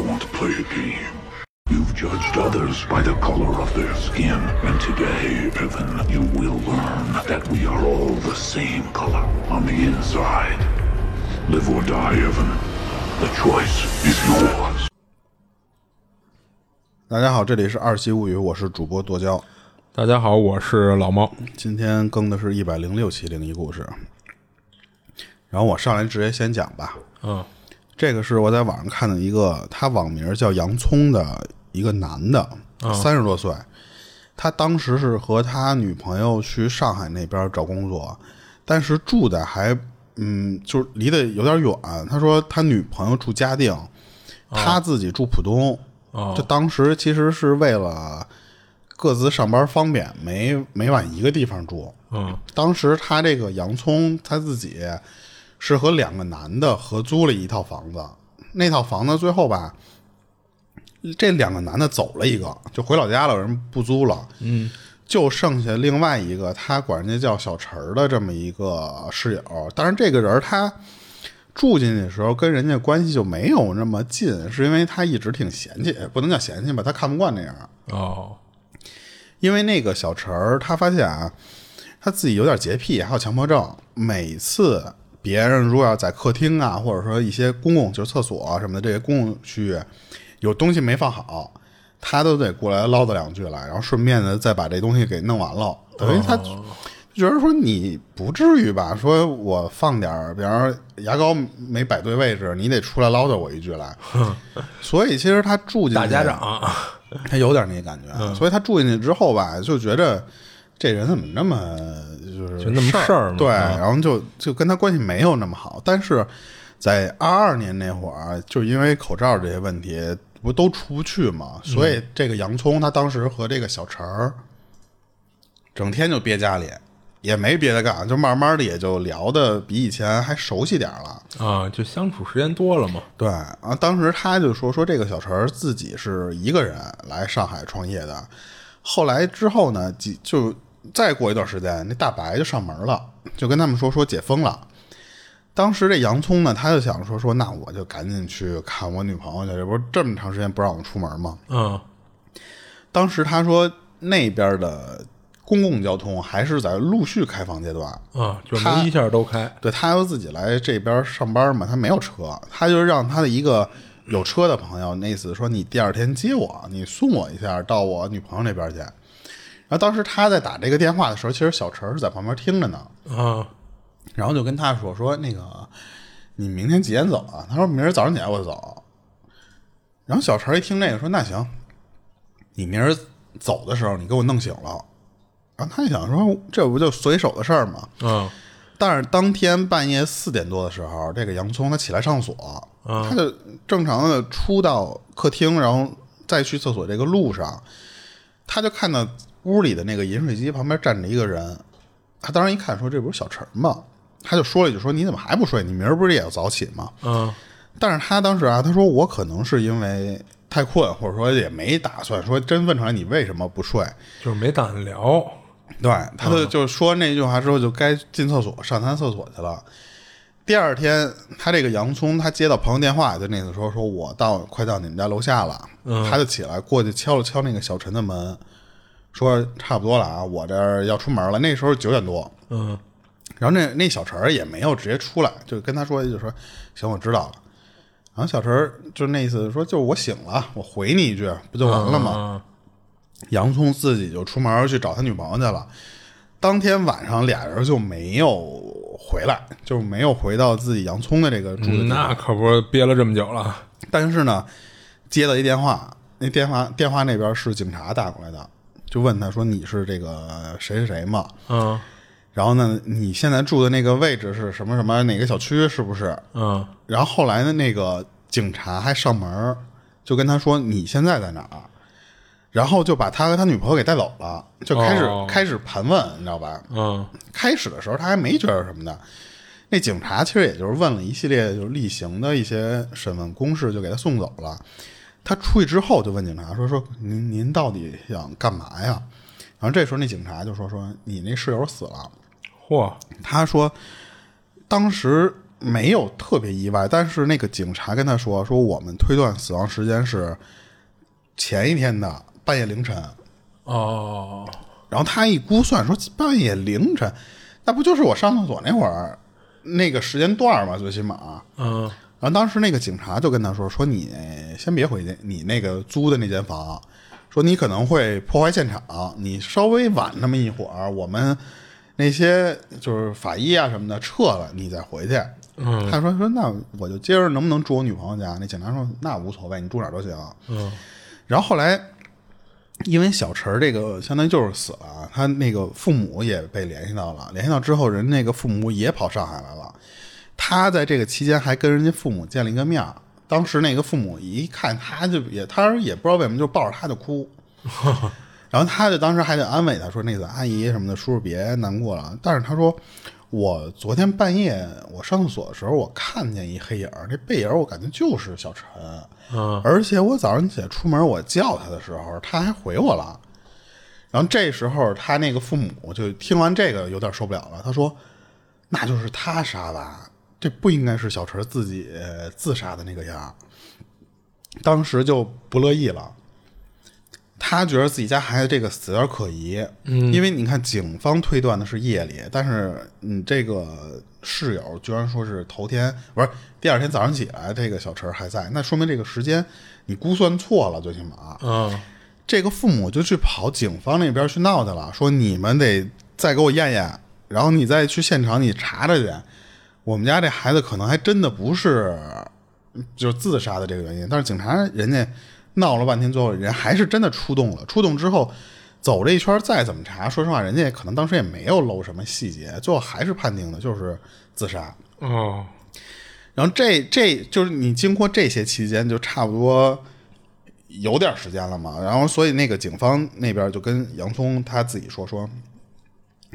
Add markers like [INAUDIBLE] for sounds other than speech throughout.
want to play a game. You've judged others by the color of their skin, and today, Evan, you will learn that we are all the same color on the inside. Live or die, Evan. The choice is yours. 大家好，这里是二期物语，我是主播剁椒。大家好，我是老猫。今天更的是一百零六期灵异故事，然后我上来直接先讲吧。嗯这个是我在网上看的一个，他网名叫洋葱的一个男的，三十多岁。他当时是和他女朋友去上海那边找工作，但是住的还嗯，就是离得有点远。他说他女朋友住嘉定，他自己住浦东。哦就当时其实是为了各自上班方便，没没往一个地方住。嗯当时他这个洋葱他自己是和两个男的合租了一套房子，那套房子最后吧，这两个男的走了一个，就回老家了，人不租了，嗯就剩下另外一个，他管人家叫小陈儿的这么一个室友。但是，这个人他住进去的时候跟人家关系就没有那么近，是因为他一直挺嫌弃，不能叫嫌弃吧，他看不惯那样。哦因为那个小陈儿，他发现啊，他自己有点洁癖，还有强迫症。每次别人如果要在客厅啊，或者说一些公共就是厕所啊什么的这些公共区域有东西没放好，他都得过来唠叨两句来，然后顺便的再把这东西给弄完了。等于他就觉得说你不至于吧？说我放点儿，比方说牙膏没摆对位置，你得出来唠叨我一句来。[LAUGHS] 所以其实他住进去大家长，他有点那感觉，所以他住进去之后吧，就觉着这人怎么那么就是就那么事儿嘛对，啊然后就就跟他关系没有那么好。但是在二二年那会儿，就是因为口罩这些问题，不都出不去嘛，所以这个洋葱他当时和这个小陈儿整天就憋家里。也没别的干，就慢慢的也就聊的比以前还熟悉点了。啊，就相处时间多了嘛。对啊，当时他就说说这个小陈儿自己是一个人来上海创业的，后来之后呢，几就再过一段时间，那大白就上门了，就跟他们说说解封了。当时这洋葱呢，他就想说说，那我就赶紧去看我女朋友去，这不是这么长时间不让我出门吗？嗯当时他说那边的公共交通还是在陆续开放阶段，啊，就一下都开。对他要自己来这边上班嘛，他没有车，他就让他的一个有车的朋友，那意思说你第二天接我，你送我一下到我女朋友那边去。然后当时他在打这个电话的时候，其实小陈是在旁边听着呢，啊然后就跟他说说那个你明天几点走啊？他说明儿早上起来我就走。然后小陈一听这个说那行，你明儿走的时候你给我弄醒了。然后他就想说这不就随手的事儿吗？嗯但是当天半夜四点多的时候，这个洋葱他起来上锁，他就正常的出到客厅，然后再去厕所这个路上，他就看到屋里的那个饮水机旁边站着一个人。他当时一看说：“这不是小陈吗？”他就说了一句：“说你怎么还不睡？你明儿不是也要早起吗嗯？”但是他当时啊，他说：“我可能是因为太困，或者说也没打算说真问出来你为什么不睡。”就是没打算聊。对，他就就说那句话之后，就该进厕所上他厕所去了。第二天，他这个洋葱，他接到朋友电话，就那次说说我到快到你们家楼下了，他就起来过去敲了敲那个小陈的门，说差不多了啊，我这儿要出门了。那时候九点多，嗯然后那那小陈儿也没有直接出来，就跟他说，就说行，我知道了。然后小陈儿就那意思说，就是我醒了，我回你一句，不就完了吗？嗯洋葱自己就出门去找他女朋友去了。当天晚上俩人就没有回来，就没有回到自己洋葱的这个住的地嗯，那可不是憋了这么久了。但是呢，接到一电话，那电话电话那边是警察打过来的，就问他说：“你是这个谁谁谁吗？嗯然后呢，你现在住的那个位置是什么什么哪个小区？是不是？”嗯然后后来呢，那个警察还上门，就跟他说：“你现在在哪儿？”然后就把他和他女朋友给带走了，就开始、哦开始盘问，你知道吧？嗯开始的时候他还没觉得什么的，那警察其实也就是问了一系列就是例行的一些审问公事，就给他送走了。他出去之后就问警察说：“说您您到底想干嘛呀？”然后这时候那警察就说：“说你那室友死了。”嚯，他说，当时没有特别意外，但是那个警察跟他说说我们推断死亡时间是前一天的半夜凌晨，哦，然后他一估算说半夜凌晨，那不就是我上厕所那会儿那个时间段吗？最起码，嗯然后当时那个警察就跟他说：“说你先别回去，你那个租的那间房，说你可能会破坏现场，你稍微晚那么一会儿，我们那些就是法医啊什么的撤了，你再回去。”嗯，他说：“说那我就今儿能不能住我女朋友家？”那警察说：“那无所谓，你住哪儿都行。”嗯然后后来，因为小陈儿这个相当于就是死了，他那个父母也被联系到了，联系到之后，人那个父母也跑上海来了。他在这个期间还跟人家父母见了一个面儿。当时那个父母一看他就也，他也不知道为什么就抱着他就哭，[LAUGHS] 然后他就当时还得安慰他说：“那个阿姨什么的，叔叔别难过了。”但是他说：“我昨天半夜我上厕所的时候，我看见一黑影儿，这背影儿我感觉就是小陈。嗯而且我早上起来出门，我叫他的时候，他还回我了。然后这时候他那个父母就听完这个有点受不了了，他说：“那就是他杀的，这不应该是小陈自己呃自杀的那个样儿。”当时就不乐意了。他觉得自己家孩子这个死有点可疑，嗯，因为你看，警方推断的是夜里，但是你这个室友居然说是头天，不是第二天早上起来，这个小陈还在，那说明这个时间你估算错了，最起码，嗯这个父母就去跑警方那边去闹去了，说你们得再给我验验，然后你再去现场你查查去，我们家这孩子可能还真的不是就是自杀的这个原因，但是警察人家闹了半天，最后人还是真的出动了。出动之后走这一圈，再怎么查，说实话，人家可能当时也没有漏什么细节，最后还是判定的就是自杀。哦，然后这这就是你经过这些期间，就差不多有点时间了嘛。然后所以那个警方那边就跟洋葱他自己说说，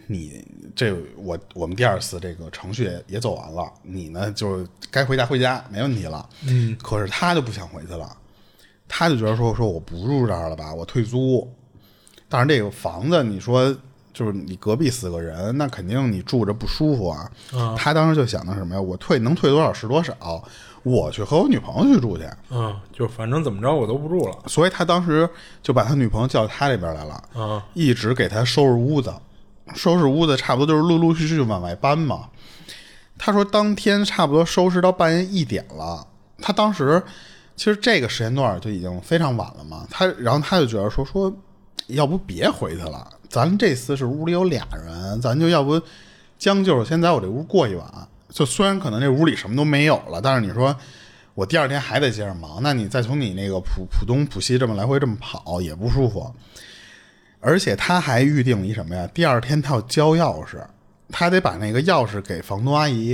你这我我们第二次这个程序也也走完了，你呢就该回家回家没问题了。嗯，可是他就不想回去了，他就觉得说说我不住这儿了吧，我退租。但是这个房子，你说就是你隔壁死个人，那肯定你住着不舒服啊。他当时就想的什么呀？我退能退多少是多少，我去和我女朋友去住去。嗯，就反正怎么着我都不住了。所以他当时就把他女朋友叫到他这边来了，啊一直给他收拾屋子，收拾屋子差不多就是陆陆续续就往外搬嘛。他说当天差不多收拾到半夜一点了，他当时其实这个时间段就已经非常晚了嘛。他然后他就觉得说说，要不别回去了，咱这次是屋里有俩人，咱就要不将就先在我这屋过一晚。就虽然可能这屋里什么都没有了，但是你说我第二天还得接着忙，那你再从你那个浦浦东浦西这么来回这么跑也不舒服。而且他还预定一什么呀？第二天他要交钥匙，他得把那个钥匙给房东阿姨。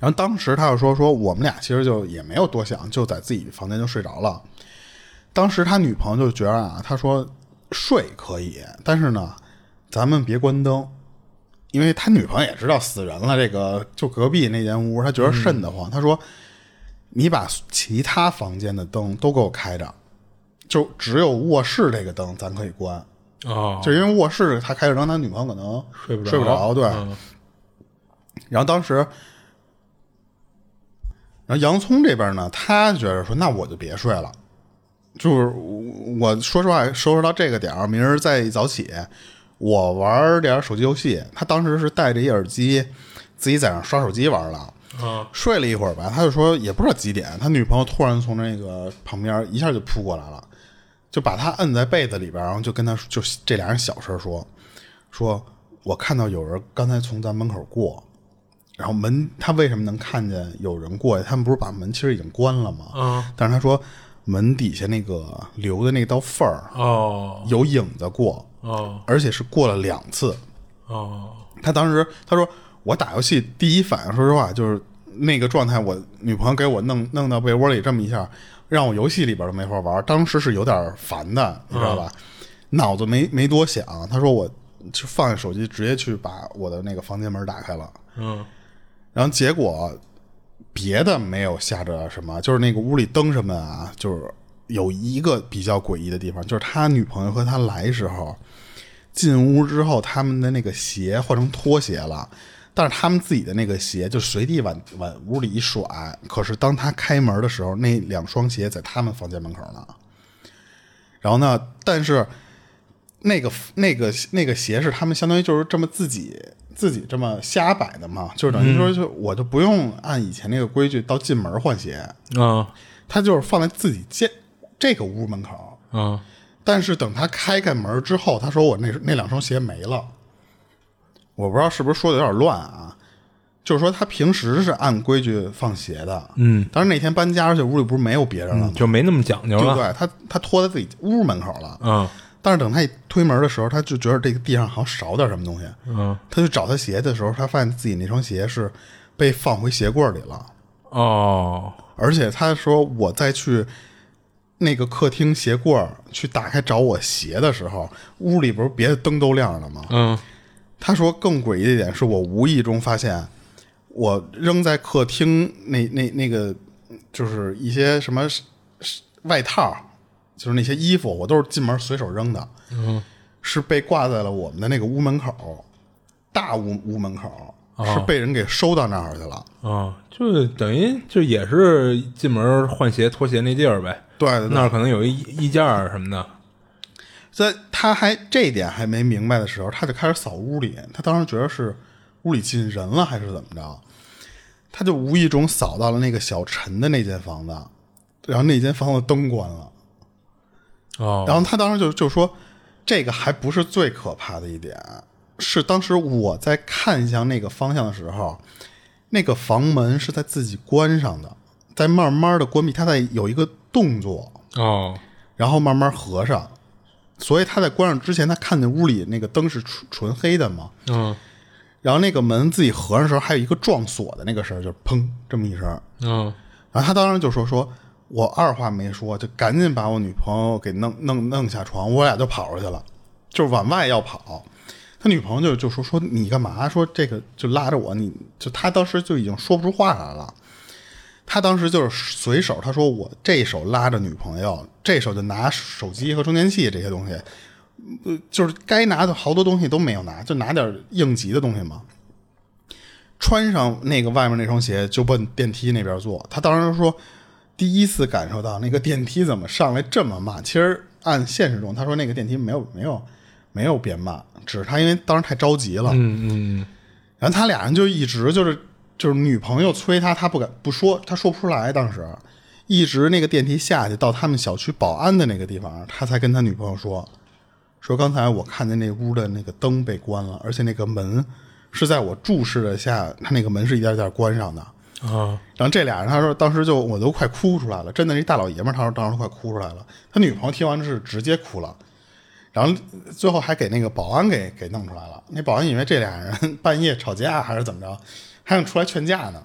然后当时他就说说我们俩其实就也没有多想，就在自己房间就睡着了。当时他女朋友就觉得啊，他说睡可以，但是呢，咱们别关灯，因为他女朋友也知道死人了，这个就隔壁那间屋，他觉得瘆得慌。他说你把其他房间的灯都给我开着，就只有卧室这个灯咱可以关。哦，就因为卧室他开着灯，他女朋友可能睡不着睡不着，对。嗯然后当时，然后洋葱这边呢，他觉得说，那我就别睡了，就是我说实话，收拾到这个点儿，明儿再一早起，我玩点手机游戏。他当时是戴着一耳机，自己在那刷手机玩了。啊睡了一会儿吧，他就说也不知道几点，他女朋友突然从那个旁边一下就扑过来了，就把他摁在被子里边，然后就跟他就这俩人小声说，说我看到有人刚才从咱门口过，然后门他为什么能看见有人过去？他们不是把门其实已经关了吗？嗯但是他说门底下那个留的那道缝儿哦有影子过，哦而且是过了两次。哦他当时他说我打游戏第一反应，说实话就是那个状态，我女朋友给我弄弄到被窝里这么一下，让我游戏里边都没法玩，当时是有点烦的，你知道吧？脑子没没多想，他说我就放下手机，直接去把我的那个房间门打开了，嗯然后结果别的没有吓着什么，就是那个屋里灯什么啊，就是有一个比较诡异的地方，就是他女朋友和他来时候，进屋之后，他们的那个鞋换成拖鞋了，但是他们自己的那个鞋就随地往往屋里一甩。可是当他开门的时候，那两双鞋在他们房间门口呢。然后呢，但是那个那个那个鞋是他们相当于就是这么自己自己这么瞎摆的嘛，就是等于说就我就不用按以前那个规矩到进门换鞋，啊他就是放在自己间这个屋门口。啊但是等他开开门之后，他说我那那两双鞋没了。我不知道是不是说的有点乱啊，就是说他平时是按规矩放鞋的，嗯，但是那天搬家，而且屋里不是没有别人了吗？就没那么讲究了。对不对？他他拖在自己屋门口了，嗯但是等他一推门的时候，他就觉得这个地上好像少点什么东西，嗯他去找他鞋的时候，他发现自己那双鞋是被放回鞋柜里了，哦而且他说我再去那个客厅鞋柜儿去打开找我鞋的时候，屋里不是别的灯都亮着吗？嗯他说更诡异的一点是我无意中发现，我扔在客厅那那那个就是一些什么外套，就是那些衣服，我都是进门随手扔的，嗯是被挂在了我们的那个屋门口，大屋屋门口，是被人给收到那儿去了。啊，就等于就也是进门换鞋脱鞋那地儿呗。对对对那儿可能有一衣架儿什么的。在他还这一点还没明白的时候，他就开始扫屋里。他当时觉得是屋里进人了，还是怎么着？他就无意中扫到了那个小陈的那间房子，然后那间房子灯关了。哦，然后他当时就就说，这个还不是最可怕的一点，是当时我在看向那个方向的时候，那个房门是在自己关上的，在慢慢的关闭，他在有一个动作，哦然后慢慢合上。所以他在关上之前，他看见屋里那个灯是纯纯黑的嘛，嗯然后那个门自己合上的时候，还有一个撞锁的那个声儿，就是砰这么一声。嗯然后他当时就说：“说我二话没说，就赶紧把我女朋友给弄弄弄下床，我俩就跑出去了，就是往外要跑。”他女朋友就就说：“说你干嘛？说这个就拉着我，你就他当时就已经说不出话来了。他当时就是随手，他说我这手拉着女朋友，这手就拿手机和充电器这些东西，呃，就是该拿的好多东西都没有拿，就拿点应急的东西嘛。穿上那个外面那双鞋就奔电梯那边坐。他当时说，第一次感受到那个电梯怎么上来这么慢。其实按现实中，他说那个电梯没有没有没有变慢，只是他因为当时太着急了。嗯嗯然后他俩人就一直就是就是女朋友催他，他不敢不说，他说不出来。当时一直那个电梯下去到他们小区保安的那个地方，他才跟他女朋友说，说刚才我看见那屋的那个灯被关了，而且那个门是在我注视的下，他那个门是一点点关上的。啊然后这俩人，他说当时就我都快哭出来了，真的是一大老爷们儿，他说当时快哭出来了。他女朋友听完是直接哭了，然后最后还给那个保安给给弄出来了。那保安以为这俩人半夜吵架还是怎么着，还想出来劝架呢。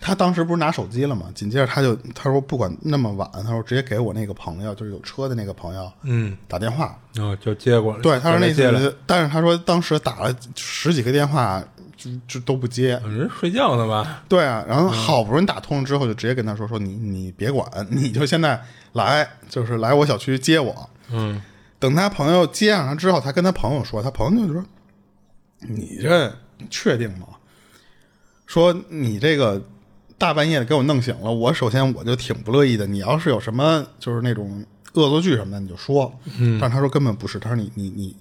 他当时不是拿手机了吗？紧接着他就他说不管那么晚，他说直接给我那个朋友，就是有车的那个朋友嗯，打电话，然后就接过来。对，他说那次，但是他说当时打了十几个电话，就就都不接。人睡觉呢吧？对啊，然后好不容易打通了之后，就直接跟他说说你你别管，你就现在来，就是来我小区接我。嗯等他朋友接上他之后，他跟他朋友说，他朋友就说：“你这确定吗？说你这个大半夜的给我弄醒了，我首先我就挺不乐意的。你要是有什么就是那种恶作剧什么的，你就说。嗯，但是他说根本不是，他说你你你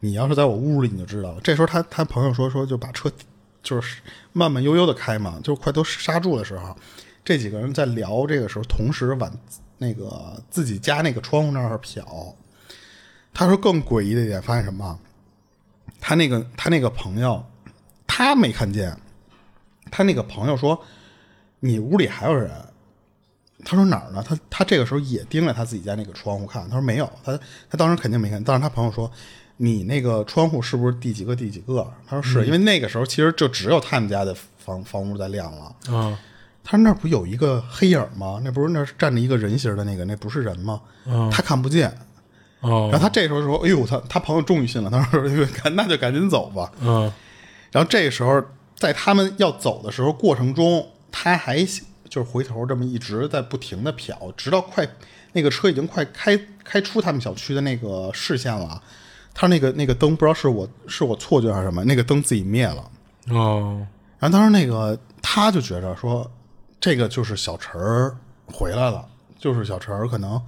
你要是在我屋里你就知道了。这时候他他朋友说说就把车就是慢慢悠悠的开嘛，就快都刹住的时候，这几个人在聊这个时候，同时往那个自己家那个窗户那儿瞟。他说更诡异的一点，发现什么？他那个他那个朋友，他没看见。他那个朋友说：“你屋里还有人。”他说哪儿呢？他他这个时候也盯着他自己家那个窗户看。他说没有，他他当时肯定没看。但是他朋友说：“你那个窗户是不是第几个第几个？”他说是、因为那个时候其实就只有他们家的房房屋在亮了。啊他说那不有一个黑影吗？那不是那是站着一个人形的那个，那不是人吗？他看不见。哦然后他这时候说：“哎呦，他他朋友终于信了。”他说：“赶那就赶紧走吧。嗯”然后这个时候，在他们要走的时候过程中，他还就是回头这么一直在不停的瞟，直到快那个车已经快开开出他们小区的那个视线了。他那个那个灯不知道是我是我错觉还是什么，那个灯自己灭了。哦，然后当时那个他就觉着说，这个就是小陈儿回来了，就是小陈儿可能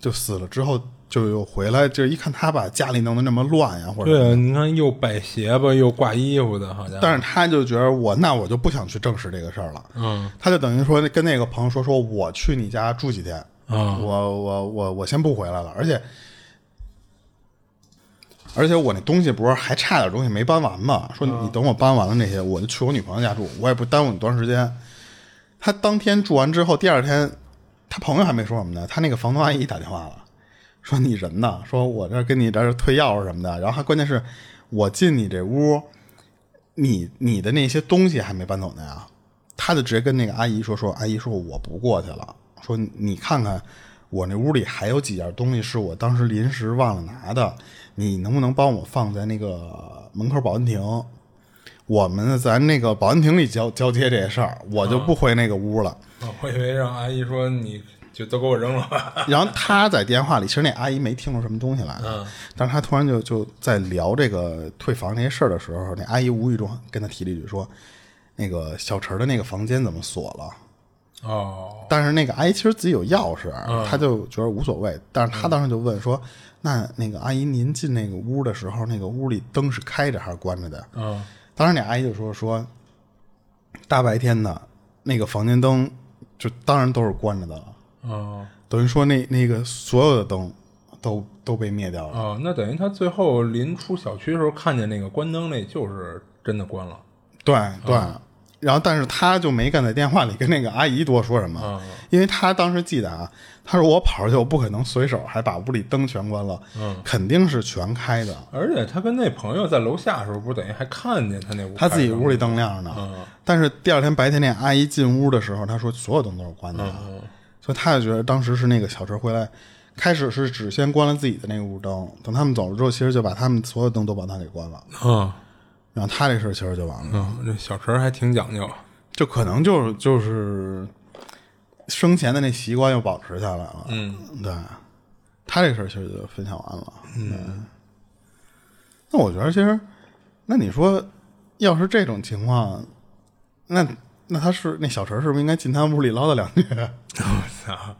就死了之后就又回来，就一看他把家里弄得那么乱呀，或者对啊，你看又摆鞋吧，又挂衣服的，好像。但是他就觉得我那我就不想去证实这个事儿了，嗯。他就等于说跟那个朋友说说我去你家住几天，啊我我我我先不回来了，而且而且我那东西不是还差点东西没搬完吗？说你等我搬完了那些，我就去我女朋友家住，我也不耽误你多长时间。他当天住完之后，第二天他朋友还没说什么呢，他那个房东阿姨打电话了，说你人呢？说我这跟你这儿退钥匙什么的，然后还关键是我进你这屋，你你的那些东西还没搬走呢呀。他就直接跟那个阿姨说说，阿姨说我不过去了，说你看看我那屋里还有几件东西是我当时临时忘了拿的，你能不能帮我放在那个门口保安亭？我们咱那个保安亭里交交接这些事儿，我就不回那个屋了。我以为让阿姨说你就都给我扔了吧。[LAUGHS] 然后他在电话里，其实那阿姨没听出什么东西来，嗯，但是他突然就就在聊这个退房这些事儿的时候，那阿姨无意中跟他提了一句说，那个小陈的那个房间怎么锁了？哦，但是那个阿姨其实自己有钥匙，他就觉得无所谓。但是她当时就问说：“那那个阿姨，您进那个屋的时候，那个屋里灯是开着还是关着的嗯，？”当时那阿姨就说：“说大白天的那个房间灯，就当然都是关着的了。哦，等于说那那个所有的灯都都被灭掉了。哦，那等于他最后临出小区的时候看见那个关灯，那就是真的关了。对对。然后，但是他就没敢在电话里跟那个阿姨多说什么，因为他当时记得啊，他说我跑出去，我不可能随手还把屋里灯全关了，嗯，肯定是全开的。而且他跟那朋友在楼下的时候，不是等于还看见他那屋他自己屋里灯亮着呢，但是第二天白天那阿姨进屋的时候，他说所有灯都是关的，所以他就觉得当时是那个小陈回来，开始是只先关了自己的那个屋灯，等他们走了之后，其实就把他们所有灯都帮他给关了，嗯然后他这事儿其实就完了，嗯，这小陈还挺讲究。就可能就是就是生前的那习惯又保持下来了，嗯，对，他这事儿其实就分享完了，嗯，那我觉得其实，那你说要是这种情况，那那他是那小陈是不是应该进他屋里唠叨两句？我操！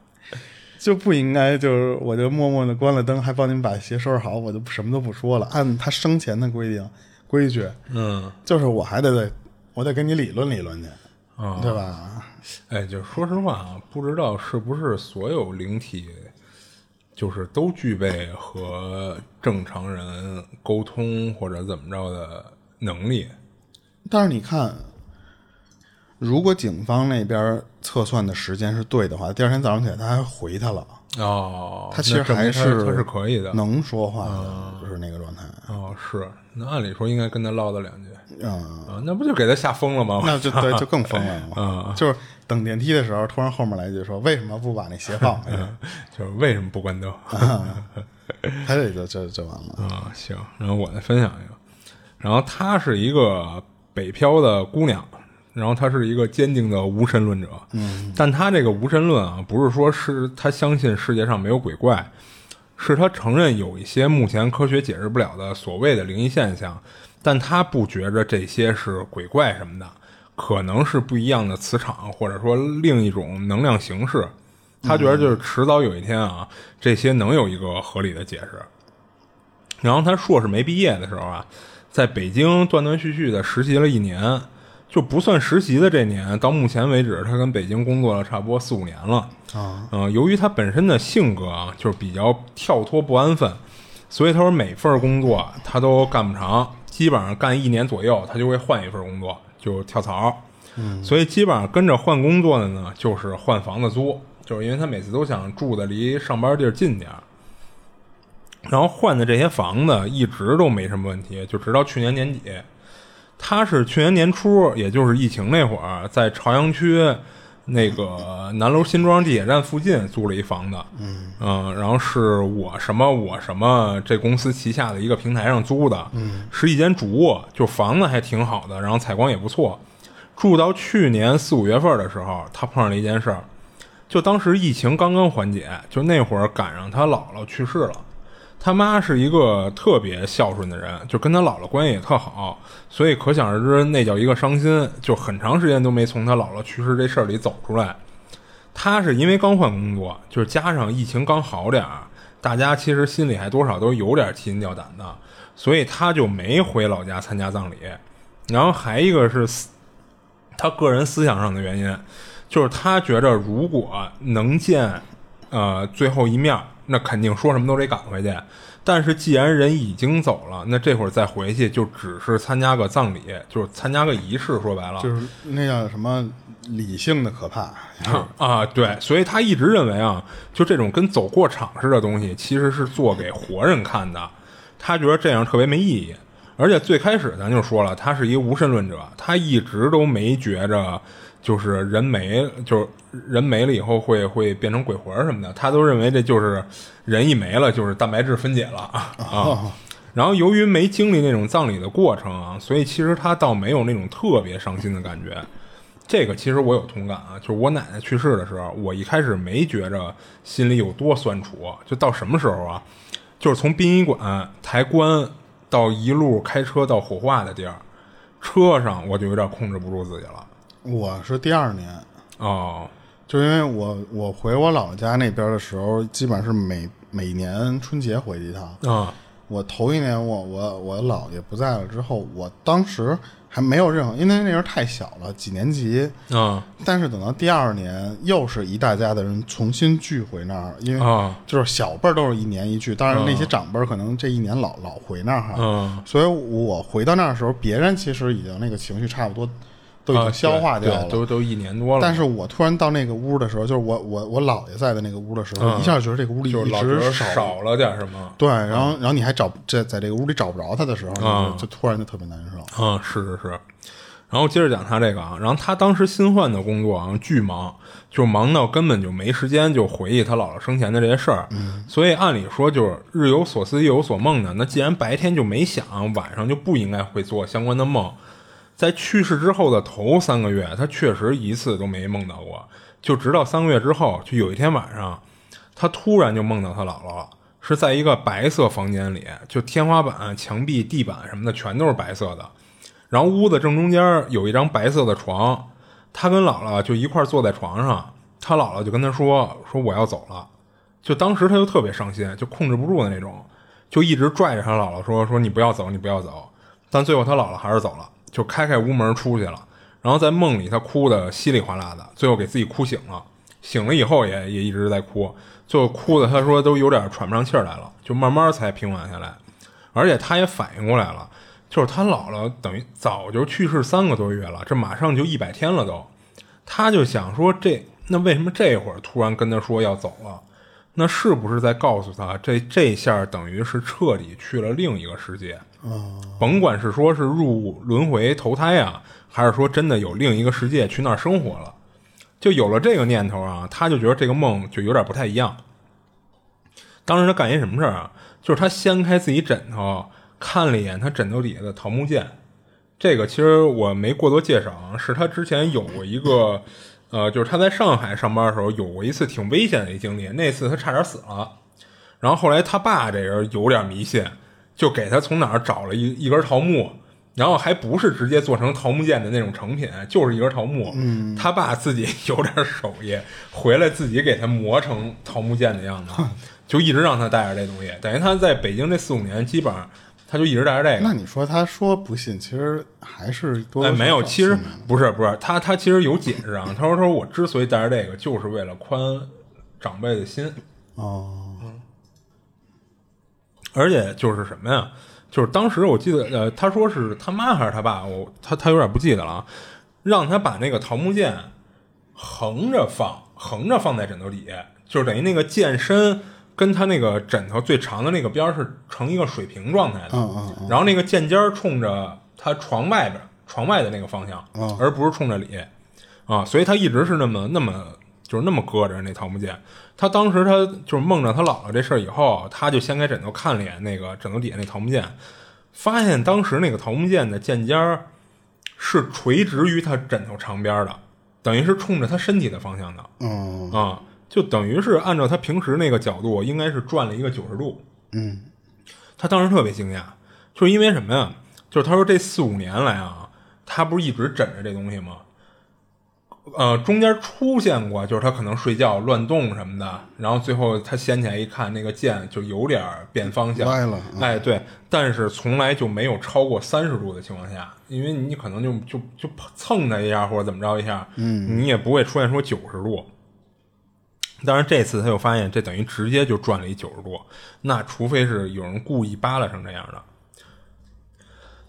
就不应该就是我就默默的关了灯，还帮你们把鞋收拾好，我就什么都不说了。按他生前的规定规矩，嗯就是我还得我得跟你理论理论去，啊，对吧？哎，就说实话啊，不知道是不是所有灵体，就是都具备和正常人沟通或者怎么着的能力。但是你看，如果警方那边测算的时间是对的话，第二天早上起来他还回他了，哦，他其实还是他他是可以的。能说话的，就是那个状态。哦，是，那按理说应该跟他唠叨两句嗯，啊，那不就给他吓疯了吗？那就对，[LAUGHS] 就更疯了嘛。嗯就是等电梯的时候，突然后面来一句说：“为什么不把那鞋放回去 [LAUGHS] 就是为什么不关灯？？” [LAUGHS] 他这就就就完了。啊，行，然后我再分享一个，然后她是一个北漂的姑娘，然后他是一个坚定的无神论者，嗯，但他这个无神论啊，不是说是他相信世界上没有鬼怪，是他承认有一些目前科学解释不了的所谓的灵异现象，但他不觉着这些是鬼怪什么的，可能是不一样的磁场，或者说另一种能量形式。他觉得就是迟早有一天啊，这些能有一个合理的解释。然后他硕士没毕业的时候啊，在北京断断续续的实习了一年，就不算实习的这年，到目前为止，他跟北京工作了差不多四五年了。啊，嗯、由于他本身的性格啊，就是比较跳脱不安分，所以他说每份工作他都干不长，基本上干一年左右，他就会换一份工作，就跳槽。嗯，所以基本上跟着换工作的呢，就是换房子租，就是因为他每次都想住的离上班地儿近点儿。然后换的这些房子一直都没什么问题，就直到去年年底，他是去年年初，也就是疫情那会儿，在朝阳区那个南楼新庄地铁站附近租了一房子，嗯然后是我什么我什么这公司旗下的一个平台上租的，嗯，是一间主卧，就房子还挺好的，然后采光也不错。住到去年四五月份的时候，他碰上了一件事儿，就当时疫情刚刚缓解，就那会儿赶上他姥姥去世了。他妈是一个特别孝顺的人，就跟他姥姥关系也特好，所以可想而知那叫一个伤心，就很长时间都没从他姥姥去世这事儿里走出来。他是因为刚换工作，就是加上疫情刚好点儿，大家其实心里还多少都有点提心吊胆的，所以他就没回老家参加葬礼。然后还一个是他个人思想上的原因，就是他觉着如果能见呃最后一面，那肯定说什么都得赶回去。但是既然人已经走了，那这会儿再回去就只是参加个葬礼，就是参加个仪式，说白了就是那叫什么理性的可怕，[LAUGHS] 啊，对，所以他一直认为啊，就这种跟走过场似的东西，其实是做给活人看的。他觉得这样特别没意义。而且最开始咱就说了，他是一个无神论者，他一直都没觉着就是人没，就是人没了以后会会变成鬼魂什么的，他都认为这就是人一没了就是蛋白质分解了啊。然后由于没经历那种葬礼的过程啊，所以其实他倒没有那种特别伤心的感觉。这个其实我有同感啊，就是我奶奶去世的时候，我一开始没觉着心里有多酸楚，就到什么时候啊，就是从殡仪馆抬棺到一路开车到火化的地儿，车上我就有点控制不住自己了。我是第二年，哦，就因为我我回我姥姥家那边的时候，基本上是每每年春节回去一趟。啊，我头一年我我我姥爷不在了之后，我当时还没有任何，因为那时候太小了，几年级。啊。但是等到第二年，又是一大家的人重新聚回那儿，因为啊。就是小辈儿都是一年一聚，当然那些长辈儿可能这一年老老回那儿哈。嗯所以我回到那儿的时候，别人其实已经那个情绪差不多都已啊，经消化掉了。都都一年多了。但是我突然到那个屋的时候，就是我我我姥爷在的那个屋的时候，嗯一下觉得这个屋里就是老觉得一直少少了点什么。对，然后然后你还找这在这个屋里找不着他的时候，嗯就就突然就特别难受。啊，是是是。然后接着讲他这个啊，然后他当时新换的工作啊巨忙，就忙到根本就没时间就回忆他姥姥生前的这些事儿。所以按理说就是日有所思夜有所梦的。那既然白天就没想，晚上就不应该会做相关的梦。在去世之后的头三个月，他确实一次都没梦到过。就直到三个月之后，就有一天晚上，他突然就梦到他姥姥了，是在一个白色房间里，就天花板、墙壁、地板什么的全都是白色的。然后屋子正中间有一张白色的床，他跟姥姥就一块坐在床上，他姥姥就跟他说：“说我要走了。”就当时他就特别伤心，就控制不住的那种，就一直拽着他姥姥说：“说你不要走，你不要走。”但最后他姥姥还是走了，就开开屋门出去了。然后在梦里他哭的稀里哗啦的，最后给自己哭醒了。醒了以后也也一直在哭，最后哭的他说都有点喘不上气儿来了，就慢慢才平缓下来。而且他也反应过来了，就是他姥姥等于早就去世三个多月了，这马上就一百天了都。他就想说这那为什么这会儿突然跟他说要走了？那是不是在告诉他这这下等于是彻底去了另一个世界？甭管是说是入轮回投胎啊，还是说真的有另一个世界去那儿生活了，就有了这个念头啊，他就觉得这个梦就有点不太一样。当时他干一什么事儿啊？就是他掀开自己枕头，看了一眼他枕头底下的桃木剑。这个其实我没过多介绍，是他之前有过一个，呃，就是他在上海上班的时候有过一次挺危险的一经历，那次他差点死了。然后后来他爸这人有点迷信，就给他从哪儿找了一一根桃木，然后还不是直接做成桃木剑的那种成品，就是一根桃木。嗯，他爸自己有点手艺，回来自己给他磨成桃木剑的样子，就一直让他带着这东西。等于他在北京这四五年，基本上他就一直带着这个。那你说他说不信，其实还是多哎，没有，其实不是不是，他他其实有解释啊。他说他说我之所以带着这个，就是为了宽长辈的心。哦，而且就是什么呀？就是当时我记得，呃，他说是他妈还是他爸，我他他有点不记得了啊。让他把那个桃木剑横着放，横着放在枕头底下，就是等于那个剑身跟他那个枕头最长的那个边儿是成一个水平状态的。嗯嗯然后那个剑尖儿冲着他床外边，床外的那个方向，嗯而不是冲着里啊，所以他一直是那么那么就是那么搁着那桃木剑。他当时他就是梦着他姥姥这事儿以后，他就掀开枕头看了一眼那个枕头底下那桃木剑，发现当时那个桃木剑的剑尖儿是垂直于他枕头长边的，等于是冲着他身体的方向的嗯啊，就等于是按照他平时那个角度，应该是转了一个九十度。嗯他当时特别惊讶，就是因为什么呀？就是他说这四五年来啊，他不是一直枕着这东西吗？呃，中间出现过，就是他可能睡觉乱动什么的，然后最后他掀起来一看，那个剑就有点变方向，歪了嗯哎，对，但是从来就没有超过三十度的情况下，因为你可能就就就蹭它一下或者怎么着一下，嗯，你也不会出现说九十度。但是这次他又发现，这等于直接就转了一九十度，那除非是有人故意扒拉成这样的，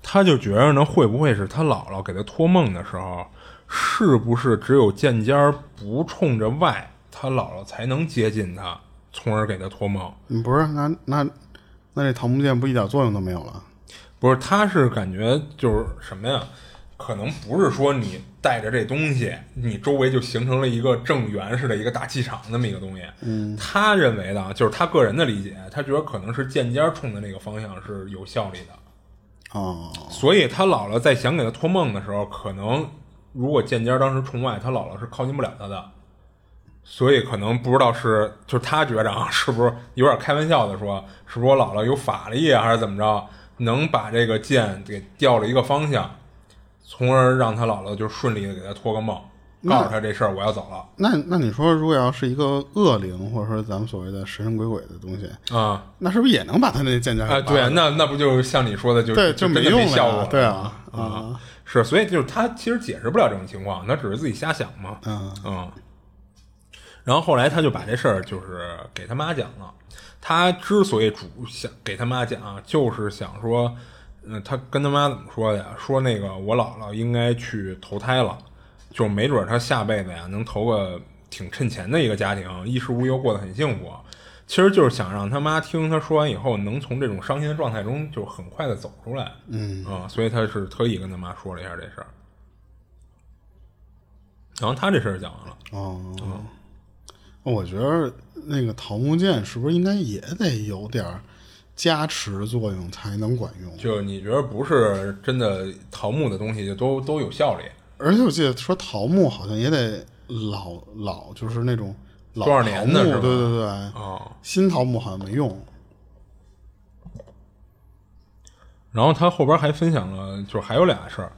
他就觉着呢，会不会是他姥姥给他托梦的时候，是不是只有剑尖儿不冲着外，他姥姥才能接近他，从而给他托梦？嗯不是，那那那这桃木剑不一点作用都没有了？不是，他是感觉就是什么呀？可能不是说你带着这东西，你周围就形成了一个正圆式的一个大气场那么一个东西。嗯，他认为的啊，就是他个人的理解，他觉得可能是剑尖儿冲的那个方向是有效力的。哦，所以他姥姥在想给他托梦的时候，可能如果剑尖当时冲外，他姥姥是靠近不了他的，所以可能不知道是就是他觉着啊，是不是有点开玩笑的说，是不是我姥姥有法力啊，还是怎么着，能把这个剑给调了一个方向，从而让他姥姥就顺利的给他托个梦，告诉他这事儿我要走了。那那你说，如果要是一个恶灵，或者说咱们所谓的神神鬼鬼的东西，啊。那是不是也能把他那剑尖啊，对啊，那那不就像你说的，就对就没用了效果了对啊吗啊，是，所以就是他其实解释不了这种情况，他只是自己瞎想嘛，嗯嗯。然后后来他就把这事儿就是给他妈讲了。他之所以主想给他妈讲，就是想说，嗯，他跟他妈怎么说的呀？说那个我姥姥应该去投胎了，就没准他下辈子呀能投个挺趁钱的一个家庭，衣食无忧，过得很幸福。其实就是想让他妈听他说完以后，能从这种伤心的状态中就很快的走出来。嗯啊、所以他是特意跟他妈说了一下这事儿。然后他这事儿讲完了。哦，我觉得那个桃木剑是不是应该也得有点儿加持作用才能管用？就你觉得不是真的桃木的东西，就都都有效力？而且我记得说桃木好像也得老老，就是那种老多少年的是吧对对对，哦，新桃木好像没用。然后他后边还分享了，就是还有俩事儿。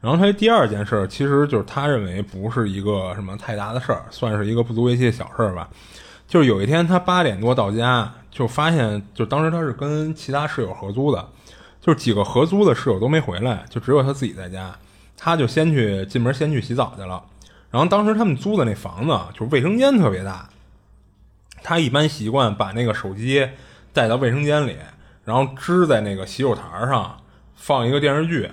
然后他第二件事儿，其实就是他认为不是一个什么太大的事儿，算是一个不足为奇的小事儿吧。就是有一天他八点多到家，就发现，就当时他是跟其他室友合租的，就是几个合租的室友都没回来，就只有他自己在家。他就先去进门先去洗澡去了。然后当时他们租的那房子就是卫生间特别大，他一般习惯把那个手机带到卫生间里，然后支在那个洗手台上，放一个电视剧。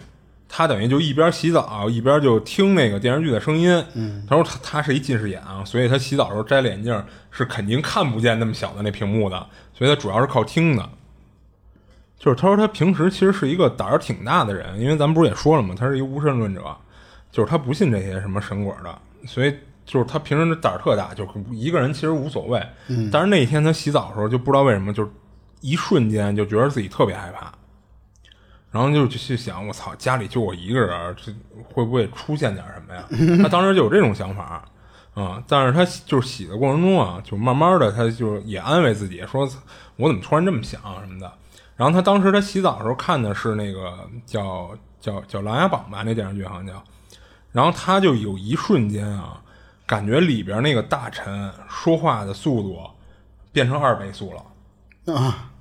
他等于就一边洗澡一边就听那个电视剧的声音。他说他他是一近视眼啊，所以他洗澡的时候摘了眼镜是肯定看不见那么小的那屏幕的，所以他主要是靠听的。就是他说他平时其实是一个胆儿挺大的人，因为咱们不是也说了吗？他是一个无神论者，就是他不信这些什么神鬼的，所以就是他平时胆儿特大，就是一个人其实无所谓。嗯，但是那一天他洗澡的时候就不知道为什么，就是一瞬间就觉得自己特别害怕，然后就去想，我操，家里就我一个人，这会不会出现点什么呀？[LAUGHS] 他当时就有这种想法。啊、但是他就是洗的过程中啊，就慢慢的，他就也安慰自己说，我怎么突然这么想什么的。然后他当时他洗澡的时候看的是那个叫叫叫《琅琊榜》吧，那电视剧好像叫。然后他就有一瞬间啊，感觉里边那个大臣说话的速度变成二倍速了。啊，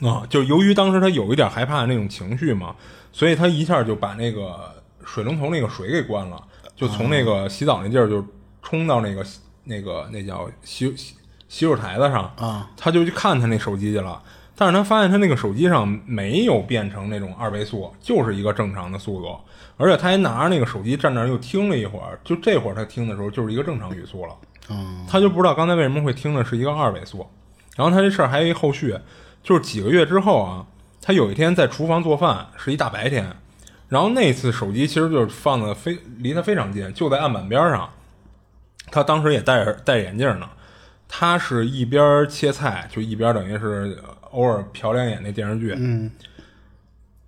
啊，就由于当时他有一点害怕的那种情绪嘛，所以他一下就把那个水龙头那个水给关了，就从那个洗澡那地儿就冲到那个那个那叫洗洗洗手台子上啊，他就去看他那手机去了。但是他发现他那个手机上没有变成那种二倍速，就是一个正常的速度，而且他还拿着那个手机站那儿又听了一会儿，就这会儿他听的时候就是一个正常语速了。嗯，他就不知道刚才为什么会听的是一个二倍速。然后他这事儿还有一后续，就是几个月之后啊，他有一天在厨房做饭，是一大白天，然后那次手机其实就是放的非离他非常近，就在案板边上。他当时也戴着戴眼镜呢，他是一边切菜，就一边等于是偶尔瞟两眼那电视剧，嗯，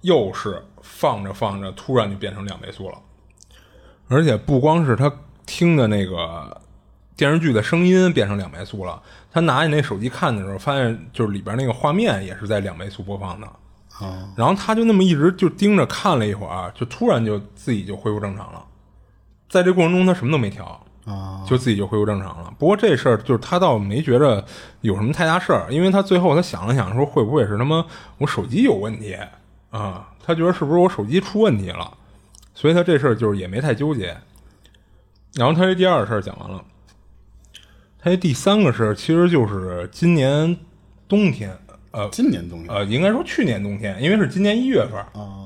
又是放着放着，突然就变成两倍速了。而且不光是他听的那个电视剧的声音变成两倍速了。他拿起那手机看的时候，发现就是里边那个画面也是在两倍速播放的。啊，然后他就那么一直就盯着看了一会儿，就突然就自己就恢复正常了。在这过程中，他什么都没调啊，就自己就恢复正常了。不过这事儿就是他倒没觉着有什么太大事儿，因为他最后他想了想，说会不会是他妈我手机有问题啊？他觉得是不是我手机出问题了？所以他这事儿就是也没太纠结。然后他这第二个事儿讲完了，他这第三个事儿其实就是今年冬天，呃，今年冬天呃，应该说去年冬天，因为是今年一月份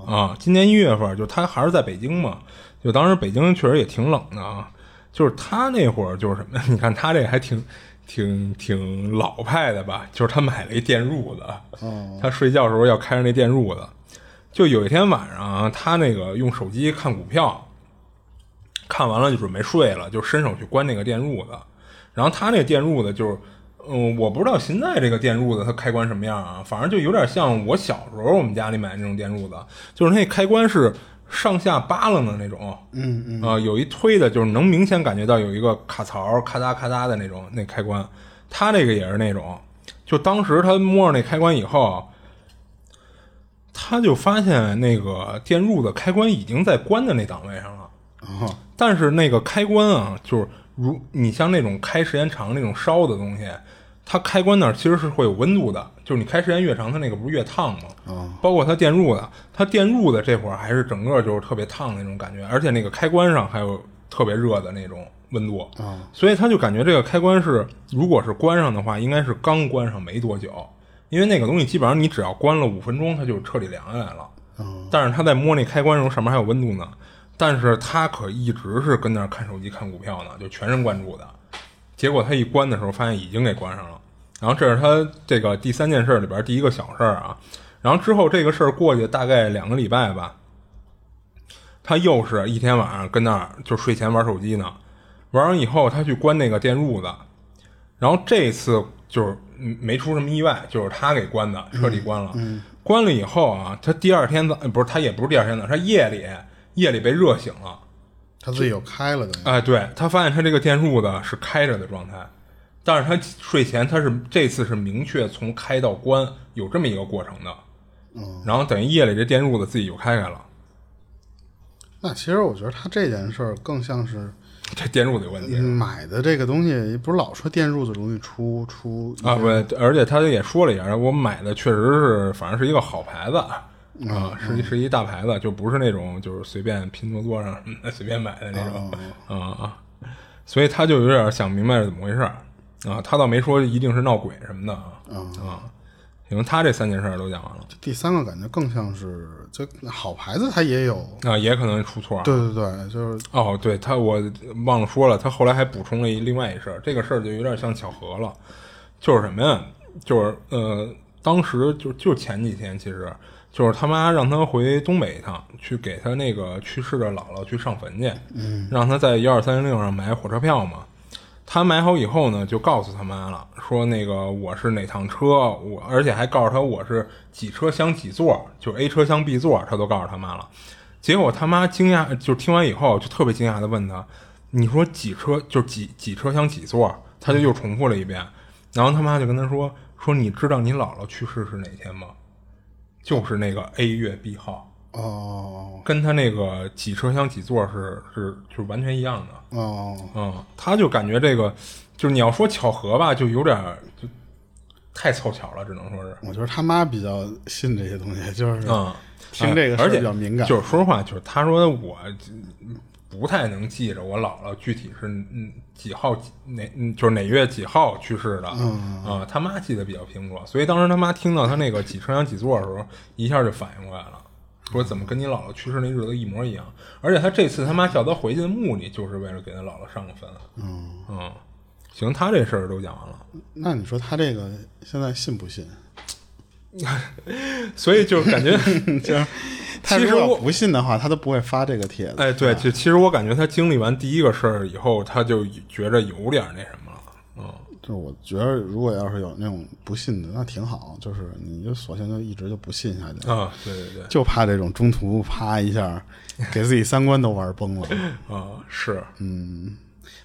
啊，今年一月份，就他还是在北京嘛，就当时北京确实也挺冷的啊，就是他那会儿就是什么，[LAUGHS] 你看他这还挺挺挺老派的吧，就是他买了一电褥子，他睡觉的时候要开着那电褥子，就有一天晚上他那个用手机看股票，看完了就准备睡了，就伸手去关那个电褥子，然后他那电褥子就是。嗯，我不知道现在这个电褥子它开关什么样啊，反正就有点像我小时候我们家里买那种电褥子，就是那开关是上下扒拉的那种，嗯嗯。啊、有一推的，就是能明显感觉到有一个卡槽咔嗒咔嗒的那种那开关，它这个也是那种，就当时他摸着那开关以后，他就发现那个电褥子开关已经在关的那档位上了。啊但是那个开关啊，就是如你像那种开时间长那种烧的东西，它开关那儿其实是会有温度的，就是你开时间越长，它那个不是越烫吗？啊包括它电褥的，它电褥的这会儿还是整个就是特别烫的那种感觉，而且那个开关上还有特别热的那种温度，啊所以他就感觉这个开关是，如果是关上的话，应该是刚关上没多久，因为那个东西基本上你只要关了五分钟，它就彻底凉下来了。但是他在摸那开关的时候，上面还有温度呢。但是他可一直是跟那儿看手机、看股票呢，就全神贯注的。结果他一关的时候，发现已经给关上了。然后这是他这个第三件事里边第一个小事儿啊。然后之后这个事儿过去大概两个礼拜吧，他又是一天晚上跟那儿就睡前玩手机呢，玩完以后他去关那个电褥子，然后这次就是嗯没出什么意外，就是他给关的，彻底关了。关了以后啊，他第二天早呃不是他也不是第二天早上，他夜里夜里被热醒了。他自己又开了的，哎，对他发现他这个电褥子是开着的状态，但是他睡前他是这次是明确从开到关有这么一个过程的。然后等于夜里这电褥子自己就开开了，那其实我觉得他这件事儿更像是 [LAUGHS] 这电褥子有问题。买的这个东西，不是老说电褥子容易出出啊，不，而且他也说了一下，我买的确实是，反正是一个好牌子。啊，是一是一大牌子，就不是那种就是随便拼多多上随便买的那种 [LAUGHS] 啊啊，所以他就有点想明白是怎么回事儿啊，他倒没说一定是闹鬼什么的啊啊，行，他这三件事儿都讲完了第三个感觉更像是，就好牌子他也有，啊，也可能出错，对对对，就是哦，对他，我忘了说了，他后来还补充了一另外一事儿，这个事儿就有点像巧合了，就是什么呀？就是呃，当时就就前几天，其实就是他妈让他回东北一趟，去给他那个去世的姥姥去上坟去，嗯，让他在幺二三零六上买火车票嘛。他买好以后呢，就告诉他妈了，说那个我是哪趟车，我而且还告诉他我是几车厢几座，就 A 车厢 B 座，他都告诉他妈了。结果他妈惊讶，就听完以后就特别惊讶的问他：“你说几车就几几车厢几座？”他就又重复了一遍，然后他妈就跟他说：“说你知道你姥姥去世是哪天吗？就是那个 A 月 B 号，哦跟他那个几车厢几座是是就是完全一样的。”哦，嗯，他就感觉这个就是你要说巧合吧，就有点儿就太凑巧了，只能说是。我觉得他妈比较信这些东西，就是嗯，听这个而且比较敏感，就是说实话，就是他说我不太能记着我姥姥具体是嗯几号几哪嗯就是哪月几号去世的，嗯啊、他妈记得比较清楚，所以当时他妈听到他那个几车厢几座的时候，一下就反应过来了。说怎么跟你姥姥去世那日子一模一样？而且他这次他妈叫他回去的目的，就是为了给他姥姥上个坟。嗯嗯，行，他这事儿都讲完了。那你说他这个现在信不信？[LAUGHS] 所以就感觉，[LAUGHS] 就是他其实我如果不信的话，他都不会发这个帖子。哎，对，就其实我感觉他经历完第一个事儿以后，他就觉着有点那什么就是我觉得，如果要是有那种不信的，那挺好。就是你就索性就一直就不信下去，啊，对对对，就怕这种中途啪一下给自己三观都玩崩了。[LAUGHS] 啊，是，嗯，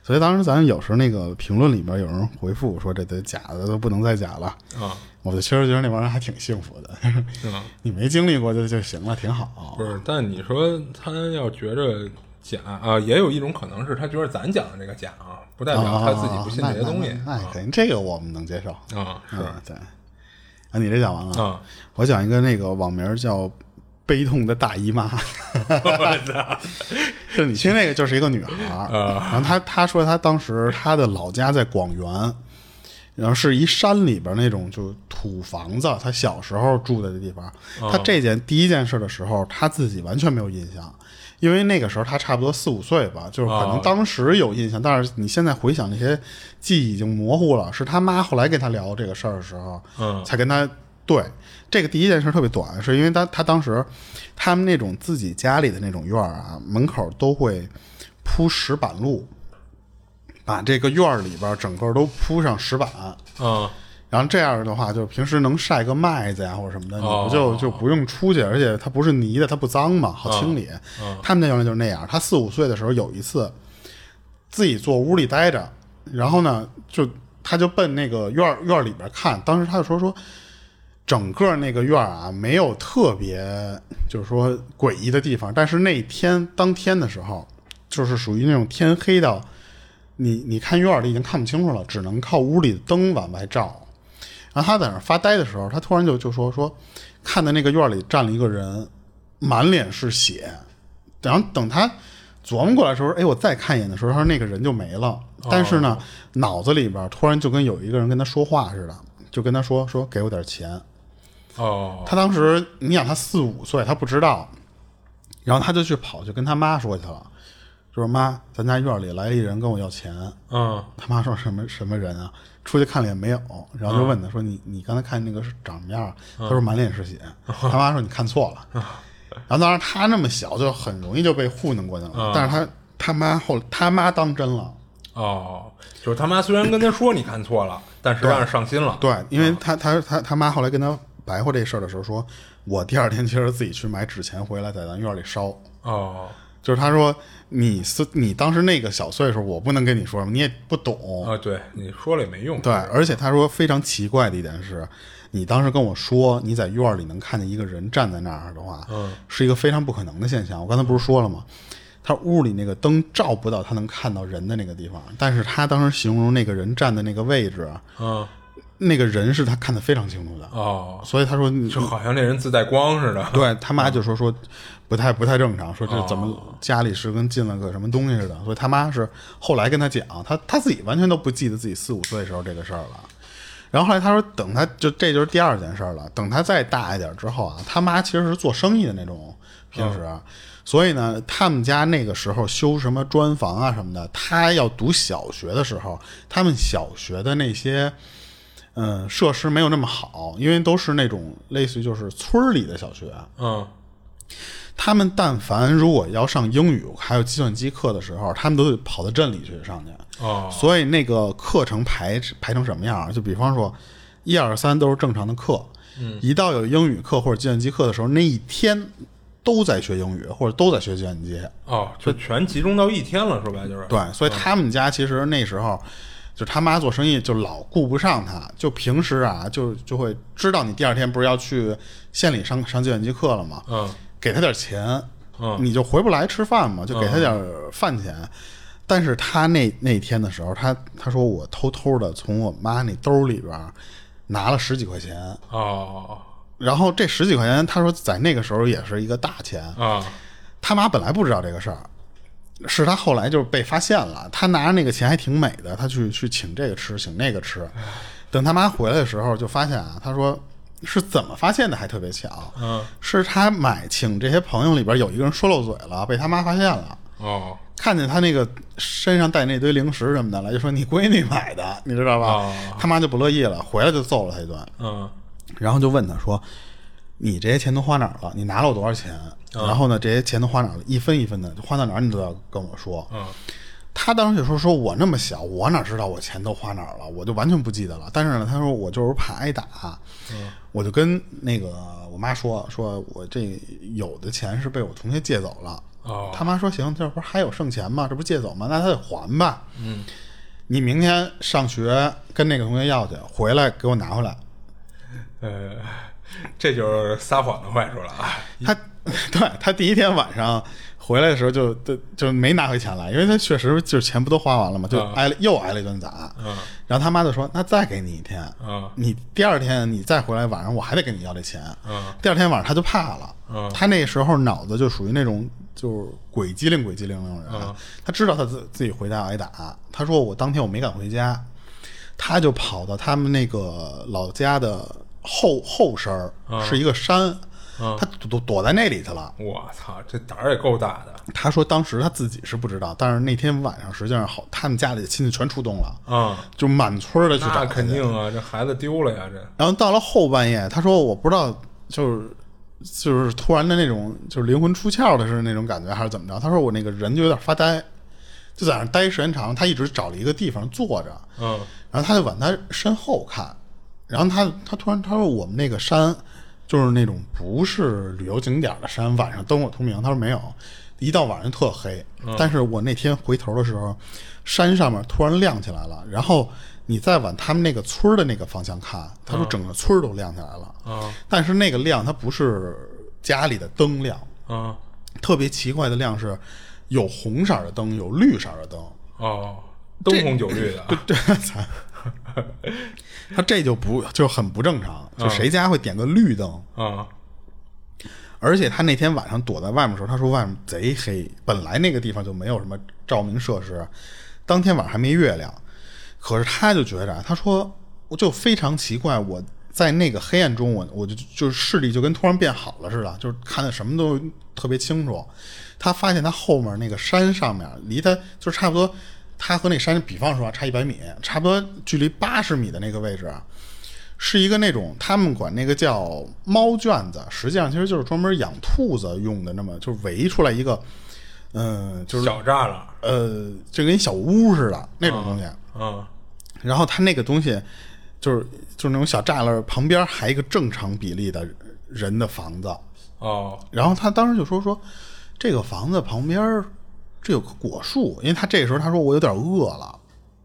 所以当时咱有时候那个评论里边有人回复说这得假的都不能再假了，啊，我就其实觉得那帮人还挺幸福的，是吗？[LAUGHS] 你没经历过就就行了，挺好。不是，但你说他要觉着假啊，也有一种可能是他觉得咱讲的这个假啊，不代表他自己不信这些东西哦那那那可以，这个我们能接受。啊，是嗯，对。啊，你这讲完了啊，我讲一个那个网名叫“悲痛的大姨妈 [LAUGHS] ”，就你听那个就是一个女孩儿，然后她她说她当时她的老家在广元，然后是一山里边那种就土房子，她小时候住的地方。她这件第一件事的时候，她自己完全没有印象。因为那个时候他差不多四五岁吧，就是可能哦当时有印象，但是你现在回想那些记忆已经模糊了。是他妈后来跟他聊这个事儿的时候，嗯。才跟他对这个第一件事特别短，是因为她她当时他们那种自己家里的那种院儿啊，门口都会铺石板路，把这个院儿里边整个都铺上石板，嗯然后这样的话，就平时能晒个麦子呀或者什么的，你哦不就就不用出去，而且它不是泥的，它不脏嘛，好清理。他们家原来就是那样。他四五岁的时候有一次自己坐屋里待着，然后呢，就他就奔那个院院里边看，当时他就说说。整个那个院儿啊，没有特别就是说诡异的地方，但是那天当天的时候，就是属于那种天黑到你你看院里已经看不清楚了，只能靠屋里的灯往外照。然后他在那儿发呆的时候，他突然就就说说，看到那个院里站了一个人，满脸是血。然后等他琢磨过来的时候，哎，我再看一眼的时候，他说那个人就没了。但是呢，脑子里边突然就跟有一个人跟他说话似的，就跟他说说给我点钱。哦他当时你想他四五岁，他不知道，然后他就去跑去跟他妈说去了，就是妈，咱家院里来了一人跟我要钱。嗯他妈说什么什么人啊？出去看了也没有，然后就问他说你你刚才看那个是长什么样啊？他说满脸是血。[LAUGHS] 他妈说你看错了。然后当时他那么小，就很容易就被糊弄过去了。但是他他妈后他妈当真了。哦，就是他妈虽然跟他说你看错了，但实际上是上心了。对，因为他他他他妈后来跟他白话这事儿的时候说，我第二天其实自己去买纸钱回来，在咱院里烧。哦就是他说你是你当时那个小岁数，我不能跟你说什么，你也不懂。啊，对，你说了也没用。对，而且他说非常奇怪的一点是，你当时跟我说你在院里能看见一个人站在那儿的话，嗯，是一个非常不可能的现象。我刚才不是说了吗？他屋里那个灯照不到他能看到人的那个地方，但是他当时形容那个人站的那个位置，嗯那个人是他看得非常清楚的，哦，所以他说你就好像那人自带光似的。[LAUGHS] 对他妈就说说不太不太正常，说这怎么家里是跟进了个什么东西似的，所以他妈是后来跟他讲，他他自己完全都不记得自己四五岁的时候这个事儿了。然后后来他说，等他就这就是第二件事儿了。等他再大一点之后啊，他妈其实是做生意的那种，平时，所以呢，他们家那个时候修什么砖房啊什么的，他要读小学的时候，他们小学的那些。嗯，设施没有那么好，因为都是那种类似于就是村儿里的小学，嗯他们但凡如果要上英语还有计算机课的时候，他们都得跑到镇里去上去。哦所以那个课程排排成什么样儿？就比方说，一二三都是正常的课，嗯，一到有英语课或者计算机课的时候，那一天都在学英语或者都在学计算机。哦，就全集中到一天了，说白就是。对，所以他们家其实那时候。就他妈做生意就老顾不上他，就平时啊就就会知道你第二天不是要去县里上上计算机课了吗？嗯给他点钱，嗯你就回不来吃饭嘛，就给他点饭钱。但是他那那天的时候，他他说我偷偷的从我妈那兜里边拿了十几块钱，哦然后这十几块钱，他说在那个时候也是一个大钱。啊他妈本来不知道这个事儿，是他后来就是被发现了。他拿着那个钱还挺美的，他去去请这个吃，请那个吃。等他妈回来的时候，就发现啊，他说是怎么发现的，还特别巧。嗯是他买请这些朋友里边有一个人说漏嘴了，被他妈发现了。哦看见他那个身上带那堆零食什么的了，就说你闺女买的，你知道吧？哦他妈就不乐意了，回来就揍了他一顿，嗯然后就问他说：“你这些钱都花哪儿了？你拿了我多少钱？然后呢，这些钱都花哪儿了？一分一分的花到哪儿，你都要跟我说。”嗯他当时就说：“说我那么小，我哪知道我钱都花哪儿了？我就完全不记得了。但是呢，他说我就是怕挨打，我就跟那个我妈说，说我这有的钱是被我同学借走了哦他妈说行，这不是还有剩钱吗？这不是借走吗？那他得还吧。嗯，你明天上学跟那个同学要去，回来给我拿回来。呃，这就是撒谎的坏处了啊！[LAUGHS] 他对他第一天晚上回来的时候就就就没拿回钱来，因为他确实就是钱不都花完了嘛，就嗯挨了又挨了一顿打。嗯然后他妈就说：“那再给你一天，嗯你第二天你再回来，晚上我还得跟你要这钱。嗯第二天晚上他就怕了，嗯他那时候脑子就属于那种就是鬼机灵鬼机灵那种人，嗯他知道他自自己回家要挨打。他说我当天我没敢回家，他就跑到他们那个老家的后后身儿、是一个山，他躲躲躲在那里去了。我操，这胆儿也够大的他说当时他自己是不知道，但是那天晚上实际上好，他们家里的亲戚全出动了，啊！就满村儿的去找那他肯定啊，这孩子丢了呀，这然后到了后半夜，他说我不知道，就是就是突然的那种就是灵魂出窍的是那种感觉，还是怎么着？他说我那个人就有点发呆，就在那儿待时间长，他一直找了一个地方坐着，嗯然后他就往他身后看，然后他他突然他说我们那个山就是那种不是旅游景点的山，晚上灯火通明。他说没有，一到晚上特黑。但是我那天回头的时候，山上面突然亮起来了，然后你再往他们那个村儿的那个方向看，他说整个村儿都亮起来了。啊但是那个亮它不是家里的灯亮，啊特别奇怪的亮是有红色的灯，有绿色的灯。哦，灯红酒绿的啊，这才，[LAUGHS] [LAUGHS] 他这就不就很不正常，就谁家会点个绿灯？啊而且他那天晚上躲在外面的时候，他说外面贼黑，本来那个地方就没有什么照明设施，当天晚上还没月亮，可是他就觉着，他说我就非常奇怪，我在那个黑暗中，我我就就是视力就跟突然变好了似的，就是看的什么都特别清楚。他发现他后面那个山上面离他就是差不多，他和那山比方说啊差一百米，差不多距离八十米的那个位置啊，是一个那种他们管那个叫猫圈子，实际上其实就是专门养兔子用的，那么就是围出来一个，嗯、就是小栅栏呃，就跟小屋似的那种东西。嗯然后它那个东西就是就是那种小栅栏旁边还一个正常比例的人的房子。哦然后他当时就说说这个房子旁边儿这有个果树，因为他这个时候他说我有点饿了，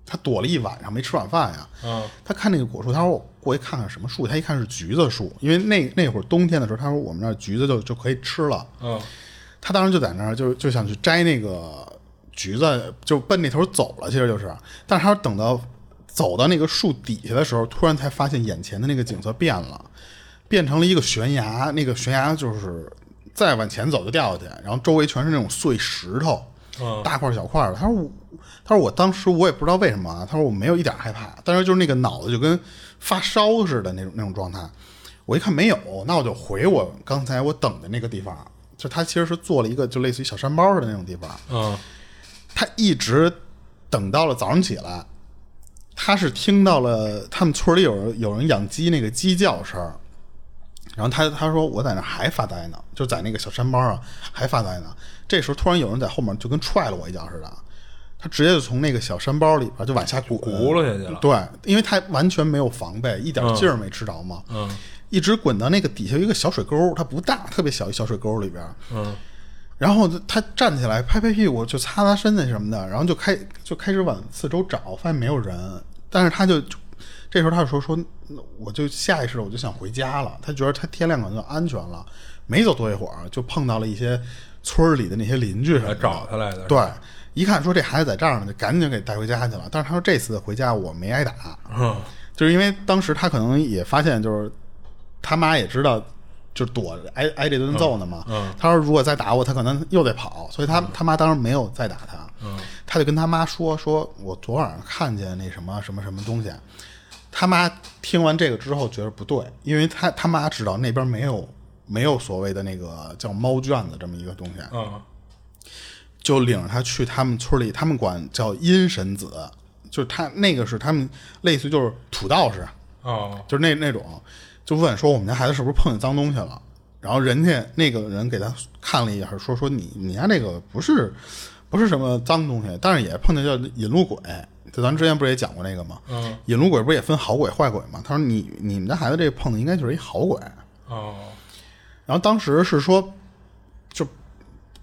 他躲了一晚上没吃晚饭呀。嗯他看那个果树，他说我过去看看什么树，他一看是橘子树，因为那那会儿冬天的时候，他说我们那儿橘子就就可以吃了。嗯他当时就在那儿就就想去摘那个橘子，就奔那头走了，其实就是，但是他等到走到那个树底下的时候，突然才发现眼前的那个景色变了，变成了一个悬崖，那个悬崖就是再往前走就掉下去，然后周围全是那种碎石头，嗯大块小块的。他说我，他说我当时我也不知道为什么啊，他说我没有一点害怕，但是就是那个脑子就跟发烧似的那种那种状态。我一看没有，那我就回我刚才我等的那个地方，就他其实是做了一个就类似于小山包似的那种地方，嗯他一直等到了早上起来，他是听到了他们村里有人有人养鸡那个鸡叫声，然后他他说我在那儿还发呆呢，就在那个小山包啊还发呆呢。这时候突然有人在后面就跟踹了我一脚似的，他直接就从那个小山包里边就往下滚，轱辘下去了对，因为他完全没有防备，一点劲儿没吃着嘛，嗯一直滚到那个底下有一个小水沟，它不大，特别小一小水沟里边。嗯然后他站起来拍拍屁股，就擦擦身子什么的，然后就开就开始往四周找，发现没有人。但是他就就这时候他就说说，那我就下意识地我就想回家了。他觉得他天亮可能就安全了。没走多一会儿，就碰到了一些村儿里的那些邻居什么来的找他来的，对，一看说这孩子在这儿呢，就赶紧给带回家去了。但是他说这次回家我没挨打，嗯就是因为当时他可能也发现，就是他妈也知道，就躲着挨挨这顿揍呢嘛。嗯他说如果再打我，他可能又得跑，所以他、他妈当时没有再打他。嗯他就跟他妈说：“说我昨晚上看见那什么什么什么东西。”他妈听完这个之后觉得不对，因为他他妈知道那边没有没有所谓的那个叫猫圈子这么一个东西，嗯就领着他去他们村里，他们管叫阴神子，就是他那个是他们类似于就是土道士，哦就是那那种，就问说我们家孩子是不是碰见脏东西了？然后人家那个人给他看了一眼，说说你你家那个不是不是什么脏东西，但是也碰见叫引路鬼。就咱之前不是也讲过那个吗？嗯引路鬼不是也分好鬼坏鬼吗？他说你你们家孩子这碰的应该就是一好鬼。哦然后当时是说，就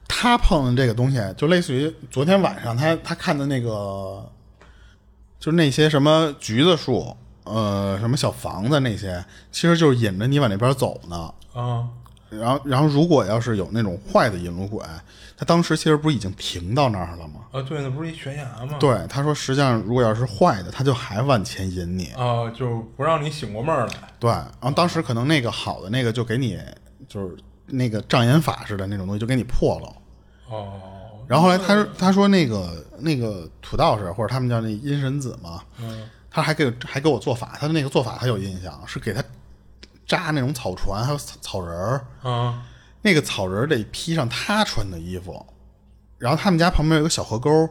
他碰的这个东西，就类似于昨天晚上他他看的那个，就是那些什么橘子树，呃，什么小房子那些，其实就是引着你往那边走呢。啊然后，然后如果要是有那种坏的引路鬼，他当时其实不是已经停到那儿了吗？啊，对，那不是一悬崖吗？对，他说实际上如果要是坏的，他就还往前引你。啊，就不让你醒过闷儿来。对，然后当时可能那个好的那个就给你就是那个障眼法似的那种东西就给你破了。哦，然后后来他说他说那个那个土道士或者他们叫那阴神子嘛，嗯，他还给还给我做法，他的那个做法他有印象，是给他扎那种草船还有草草人儿，啊。那个草人得披上他穿的衣服，然后他们家旁边有个小河沟，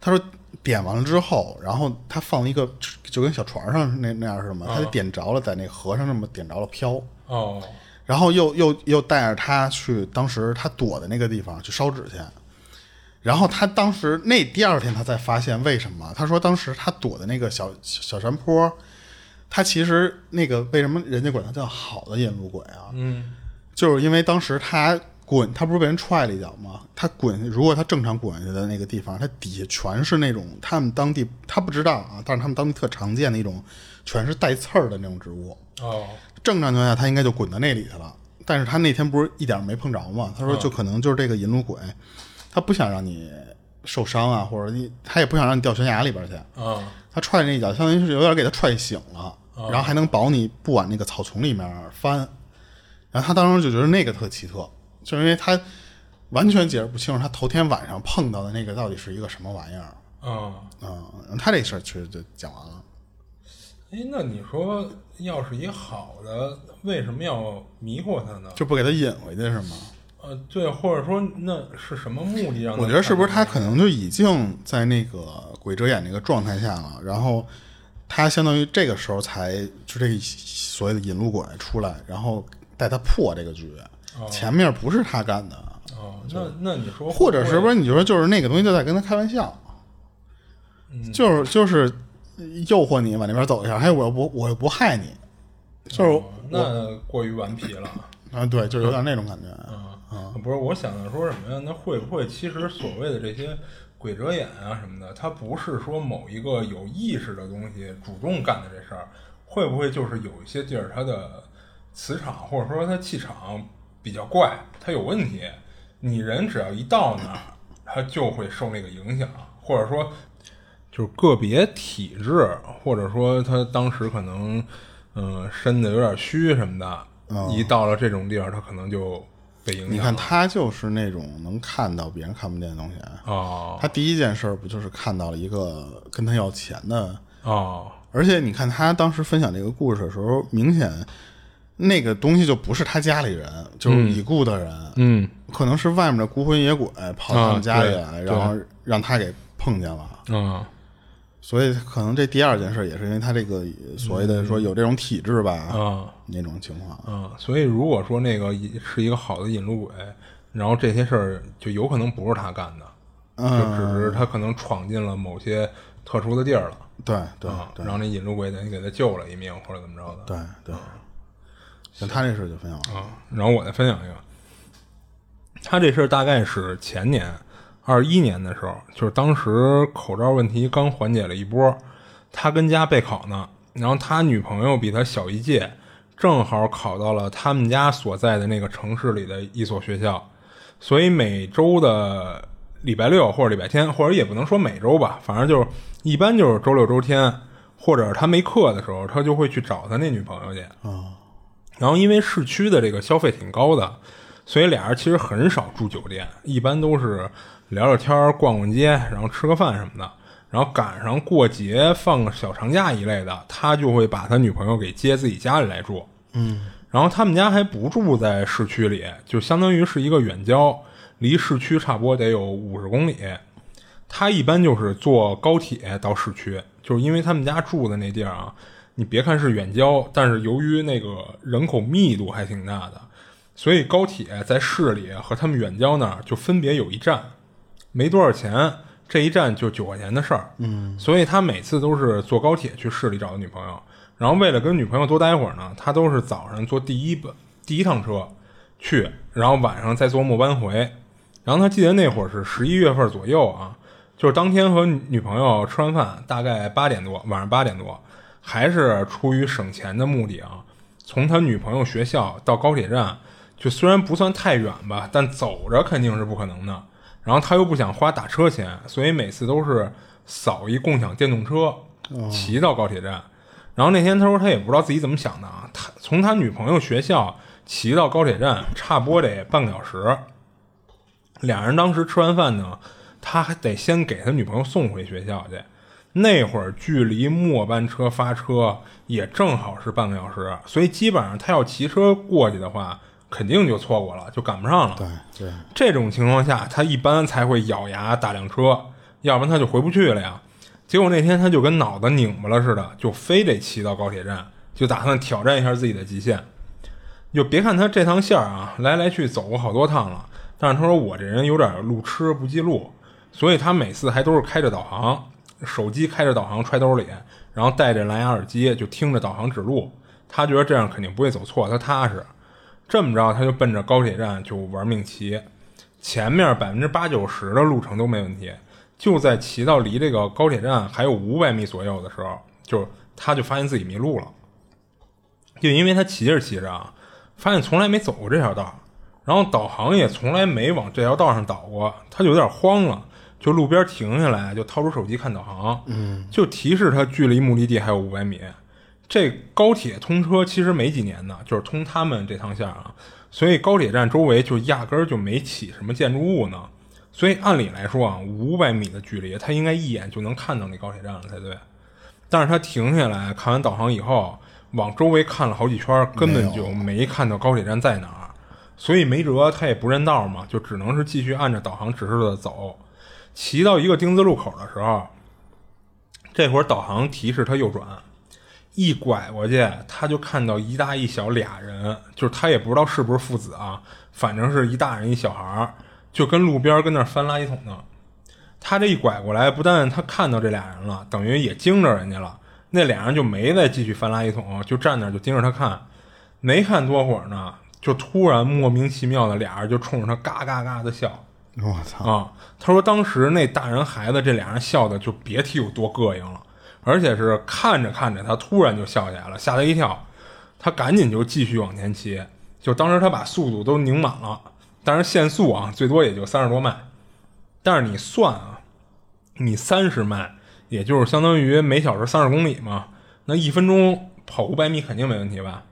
他说点完了之后，然后他放了一个就跟小船上那那样似的嘛，他就点着了，在那河上那么点着了飘，哦然后又又又带着他去当时他躲的那个地方去烧纸去，然后他当时那第二天他才发现为什么？他说当时他躲的那个小小小山坡，他其实那个为什么人家管他叫好的引路鬼啊？嗯就是因为当时他滚，他不是被人踹了一脚吗？他滚，如果他正常滚下的那个地方，他底下全是那种他们当地他不知道啊，但是他们当地特常见的一种，全是带刺儿的那种植物。哦正常情况下，他应该就滚到那里去了。但是他那天不是一点没碰着吗？他说就可能就是这个引路鬼，他不想让你受伤啊，或者你他也不想让你掉悬崖里边去。啊他踹那一脚，相当于是有点给他踹醒了，然后还能保你不往那个草丛里面翻。然后他当时就觉得那个特奇特，就是因为他完全解释不清楚他头天晚上碰到的那个到底是一个什么玩意儿。啊！嗯，他这事儿其实就讲完了。哎，那你说，要是一好的，为什么要迷惑他呢？就不给他引回去是吗？呃，对，或者说那是什么目的让？我觉得是不是他可能就已经在那个鬼遮眼那个状态下了，然后他相当于这个时候才就这个所谓的引路鬼出来，然后带他破这个局，前面不是他干的，哦，那那你说，或者是不是你就说就是那个东西就在跟他开玩笑，嗯就是就是诱惑你往那边走一下，哎，我又不我又不害你，就是哦那过于顽皮了。啊，对，就有点那种感觉，啊，不是，我想的说什么呀？那会不会其实所谓的这些鬼遮眼啊什么的，它不是说某一个有意识的东西主动干的这事儿？会不会就是有一些地儿它的磁场或者说它气场比较怪，它有问题？你人只要一到那儿，它就会受那个影响，或者说就是个别体质，或者说他当时可能嗯、呃身子有点虚什么的，一到了这种地儿，他可能就被影响。你看他就是那种能看到别人看不见的东西。哦他第一件事不就是看到了一个跟他要钱的，哦而且你看他当时分享这个故事的时候，明显那个东西就不是他家里人，就是已故的人，嗯可能是外面的孤魂野鬼跑到他们家里来，啊然后让他给碰见了。嗯所以可能这第二件事也是因为他这个所谓的说有这种体质吧，啊那种情况。嗯，所以如果说那个是一个好的引路鬼，然后这些事儿就有可能不是他干的，就只是他可能闯进了某些特殊的地儿了。对对然后那引路鬼等于给他救了一命，或者怎么着的。对对，像他这事儿就分享完了。啊，然后我再分享一个，他这事儿大概是前年二一年的时候，就是当时口罩问题刚缓解了一波，他跟家备考呢，然后他女朋友比他小一届，正好考到了他们家所在的那个城市里的一所学校，所以每周的礼拜六或者礼拜天，或者也不能说每周吧，反正就是一般就是周六周天，或者他没课的时候，他就会去找他那女朋友去啊。然后因为市区的这个消费挺高的，所以俩人其实很少住酒店，一般都是聊聊天儿、逛逛街，然后吃个饭什么的。然后赶上过节、放个小长假一类的，他就会把他女朋友给接自己家里来住。嗯，然后他们家还不住在市区里，就相当于是一个远郊，离市区差不多得有五十公里。他一般就是坐高铁到市区，就是因为他们家住的那地儿啊，你别看是远郊，但是由于那个人口密度还挺大的，所以高铁在市里和他们远郊那儿就分别有一站，没多少钱，这一站就九块钱的事儿。嗯，所以他每次都是坐高铁去市里找的女朋友，然后为了跟女朋友多待会儿呢，他都是早上坐第一班第一趟车去，然后晚上再坐末班回。然后他记得那会儿是十一月份左右啊，就是当天和女朋友吃完饭，大概八点多，晚上八点多，还是出于省钱的目的啊，从他女朋友学校到高铁站，就虽然不算太远吧，但走着肯定是不可能的。然后他又不想花打车钱，所以每次都是扫一共享电动车，骑到高铁站。然后那天他说他也不知道自己怎么想的啊，他从他女朋友学校骑到高铁站，差不多得半个小时。俩人当时吃完饭呢，他还得先给他女朋友送回学校去。那会儿距离末班车发车也正好是半个小时，所以基本上他要骑车过去的话，肯定就错过了，就赶不上了。对对，这种情况下，他一般才会咬牙打辆车，要不然他就回不去了呀。结果那天他就跟脑子拧巴了似的，就非得骑到高铁站，就打算挑战一下自己的极限。就别看他这趟线儿啊，来来去走过好多趟了，但是他说我这人有点路痴不记路，所以他每次还都是开着导航，手机开着导航揣兜里，然后戴着蓝牙耳机就听着导航指路。他觉得这样肯定不会走错，他踏实。这么着，他就奔着高铁站就玩命骑，前面百分之八九十的路程都没问题。就在骑到离这个高铁站还有五百米左右的时候，就他就发现自己迷路了。就因为他骑着骑着啊，发现从来没走过这条道，然后导航也从来没往这条道上导过，他就有点慌了，就路边停下来，就掏出手机看导航，嗯，就提示他距离目的地还有五百米。这高铁通车其实没几年呢，就是通他们这趟线啊，所以高铁站周围就压根儿就没起什么建筑物呢。所以按理来说啊，五百米的距离，他应该一眼就能看到那高铁站了才对。但是他停下来看完导航以后，往周围看了好几圈，根本就没看到高铁站在哪儿。所以没辙，他也不认道嘛，就只能是继续按照导航指示的走。骑到一个丁字路口的时候，这会儿导航提示他右转，一拐过去，他就看到一大一小俩人，就是他也不知道是不是父子啊，反正是一大人一小孩儿。就跟路边跟那翻垃圾桶呢，他这一拐过来，不但他看到这俩人了，等于也惊着人家了。那俩人就没再继续翻垃圾桶，就站那就盯着他看。没看多会儿呢，就突然莫名其妙的俩人就冲着他嘎嘎嘎的笑。我操啊！他说当时那大人孩子这俩人笑的就别提有多膈应了，而且是看着看着他突然就笑起来了，吓他一跳。他赶紧就继续往前骑，就当时他把速度都拧满了。但是限速啊，最多也就三十多迈。但是你算啊，你三十迈，也就是相当于每小时三十公里嘛。那一分钟跑五百米肯定没问题吧？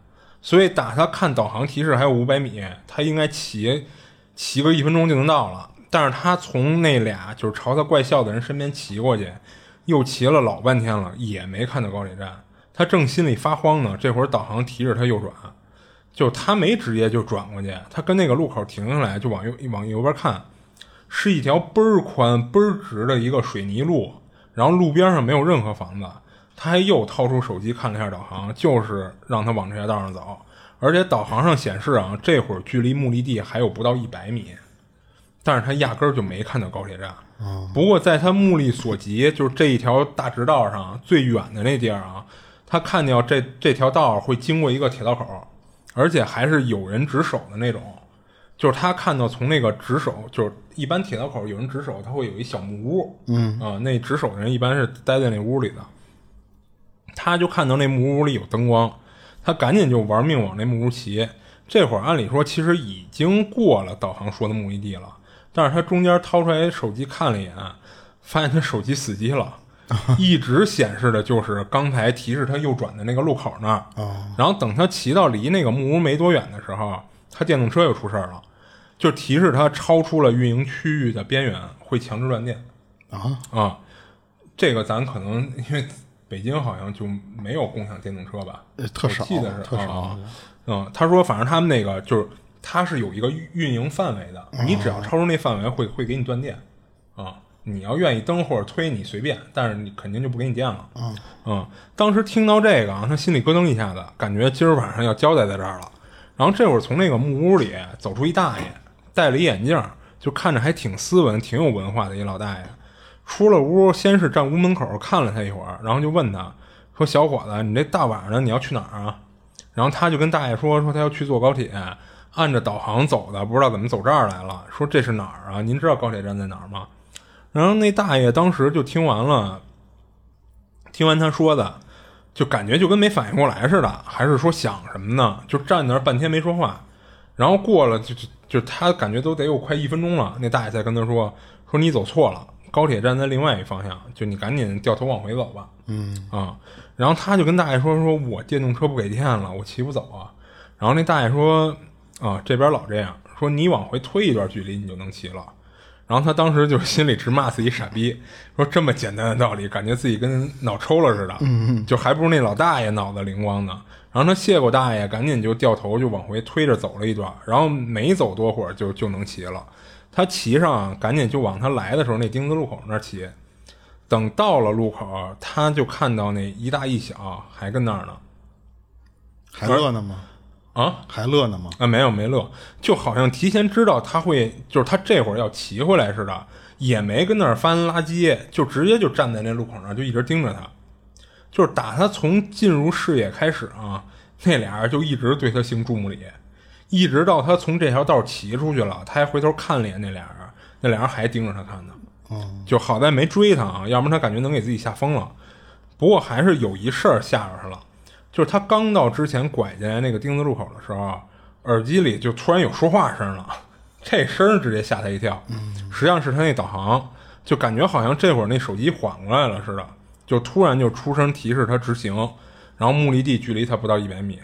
所以打他看导航提示还有五百米，他应该骑骑个一分钟就能到了。但是他从那俩就是朝他怪笑的人身边骑过去，又骑了老半天了，也没看到高铁站。他正心里发慌呢，这会儿导航提示他右转。就他没直接就转过去，他跟那个路口停下来，就往右往右边看，是一条倍儿宽倍儿直的一个水泥路，然后路边上没有任何房子。他还又掏出手机看了一下导航，就是让他往这条道上走，而且导航上显示啊，这会儿距离目的地还有不到一百米，但是他压根儿就没看到高铁站。不过在他目力所及，就是这一条大直道上最远的那地儿啊，他看到这这条道会经过一个铁道口。而且还是有人值守的那种，就是他看到从那个值守，就是一般铁道口有人值守，他会有一小木屋，嗯啊，那值守的人一般是待在那屋里的。他就看到那木屋里有灯光，他赶紧就玩命往那木屋骑。这会儿按理说其实已经过了导航说的目的地了，但是他中间掏出来手机看了一眼，发现他手机死机了。[LAUGHS] 一直显示的就是刚才提示他右转的那个路口那儿，然后等他骑到离那个木屋没多远的时候，他电动车又出事儿了，就提示他超出了运营区域的边缘，会强制断电。啊啊，这个咱可能因为北京好像就没有共享电动车吧，特少，记得是特少。啊。嗯，他说反正他们那个就是他是有一个运营范围的，你只要超出那范围，会会给你断电啊。你要愿意蹬或者推你随便，但是你肯定就不给你电了。嗯嗯，当时听到这个啊，他心里咯噔一下子，感觉今儿晚上要交代在这儿了。然后这会儿从那个木屋里走出一大爷，戴了一眼镜，就看着还挺斯文、挺有文化的一老大爷。出了屋，先是站屋门口看了他一会儿，然后就问他说：“小伙子，你这大晚上的你要去哪儿啊？”然后他就跟大爷说：“说他要去坐高铁，按着导航走的，不知道怎么走这儿来了。说这是哪儿啊？您知道高铁站在哪儿吗？然后那大爷当时就听完了，听完他说的，就感觉就跟没反应过来似的，还是说想什么呢？就站那儿半天没说话。然后过了就就就他感觉都得有快一分钟了，那大爷才跟他说说你走错了，高铁站在另外一方向，就你赶紧掉头往回走吧。嗯啊，然后他就跟大爷说说我电动车不给电了，我骑不走啊。然后那大爷说啊这边老这样，说你往回推一段距离你就能骑了。然后他当时就心里直骂自己傻逼，说这么简单的道理，感觉自己跟脑抽了似的，就还不如那老大爷脑子灵光呢。然后他谢过大爷，赶紧就掉头就往回推着走了一段，然后没走多会儿就就能骑了。他骑上，赶紧就往他来的时候那丁字路口那儿骑。等到了路口，他就看到那一大一小还跟那儿呢。还饿呢吗？啊，还乐呢吗？啊，没有没乐，就好像提前知道他会，就是他这会儿要骑回来似的，也没跟那儿翻垃圾，就直接就站在那路口上，就一直盯着他。就是打他从进入视野开始啊，那俩人就一直对他行注目礼，一直到他从这条道骑出去了，他还回头看了一眼那俩人，那俩人还盯着他看呢。哦，就好在没追他啊，要不然他感觉能给自己吓疯了。不过还是有一事儿吓着他了，就是他刚到之前拐进来那个丁字路口的时候，耳机里就突然有说话声了，这声直接吓他一跳。实际上是他那导航，就感觉好像这会儿那手机缓过来了似的，就突然就出声提示他直行，然后目的地距离他不到一百米。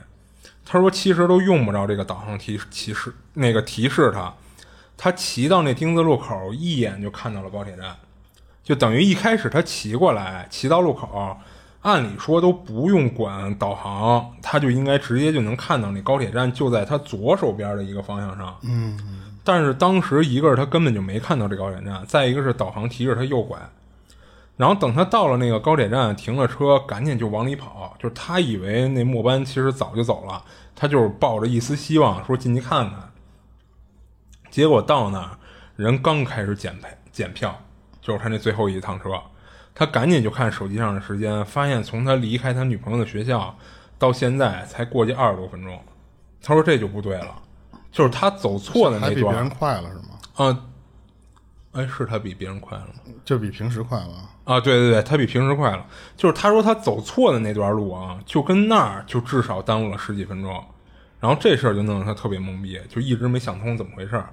他说其实都用不着这个导航提提示，那个提示他。他骑到那丁字路口，一眼就看到了高铁站，就等于一开始他骑过来，骑到路口，按理说都不用管导航，他就应该直接就能看到那高铁站就在他左手边的一个方向上。嗯，但是当时一个是他根本就没看到这高铁站，再一个是导航提示他右拐，然后等他到了那个高铁站，停了车，赶紧就往里跑，就是他以为那末班其实早就走了，他就是抱着一丝希望说进去看看。结果到那儿，人刚开始检配检票，就是他那最后一趟车，他赶紧就看手机上的时间，发现从他离开他女朋友的学校到现在才过去二十多分钟。他说这就不对了，就是他走错的那还比别人段快了是吗？啊，哎，是他比别人快了吗？就比平时快了。啊，对对对，他比平时快了。就是他说他走错的那段路啊，就跟那儿就至少耽误了十几分钟。然后这事儿就弄得他特别懵逼，就一直没想通怎么回事儿。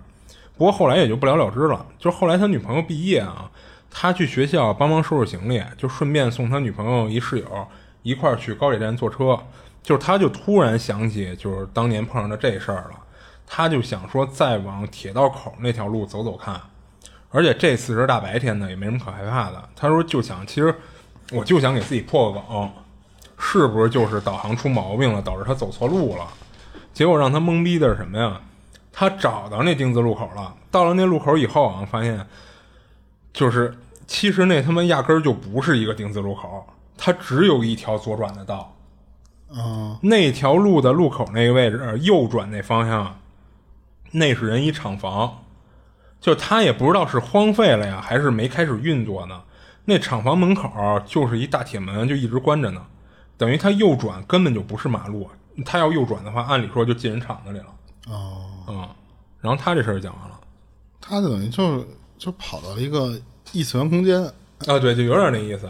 不过后来也就不了了之了。就是后来他女朋友毕业啊，他去学校帮忙收拾行李，就顺便送他女朋友一室友一块儿去高铁站坐车。就是他就突然想起，就是当年碰上的这事儿了，他就想说再往铁道口那条路走走看。而且这次是大白天的，也没什么可害怕的。他说就想，其实我就想给自己破个梗，是不是就是导航出毛病了，导致他走错路了？结果让他懵逼的是什么呀？他找到那丁字路口了，到了那路口以后啊，发现就是其实那他妈压根儿就不是一个丁字路口，它只有一条左转的道。嗯，那条路的路口那个位置，右转那方向，那是人一厂房，就他也不知道是荒废了呀，还是没开始运作呢。那厂房门口就是一大铁门，就一直关着呢，等于他右转根本就不是马路，他要右转的话，按理说就进人厂子里了。哦，嗯，然后他这事儿讲完了，他就等于就就跑到了一个异次元空间，啊，对，就有点那意思。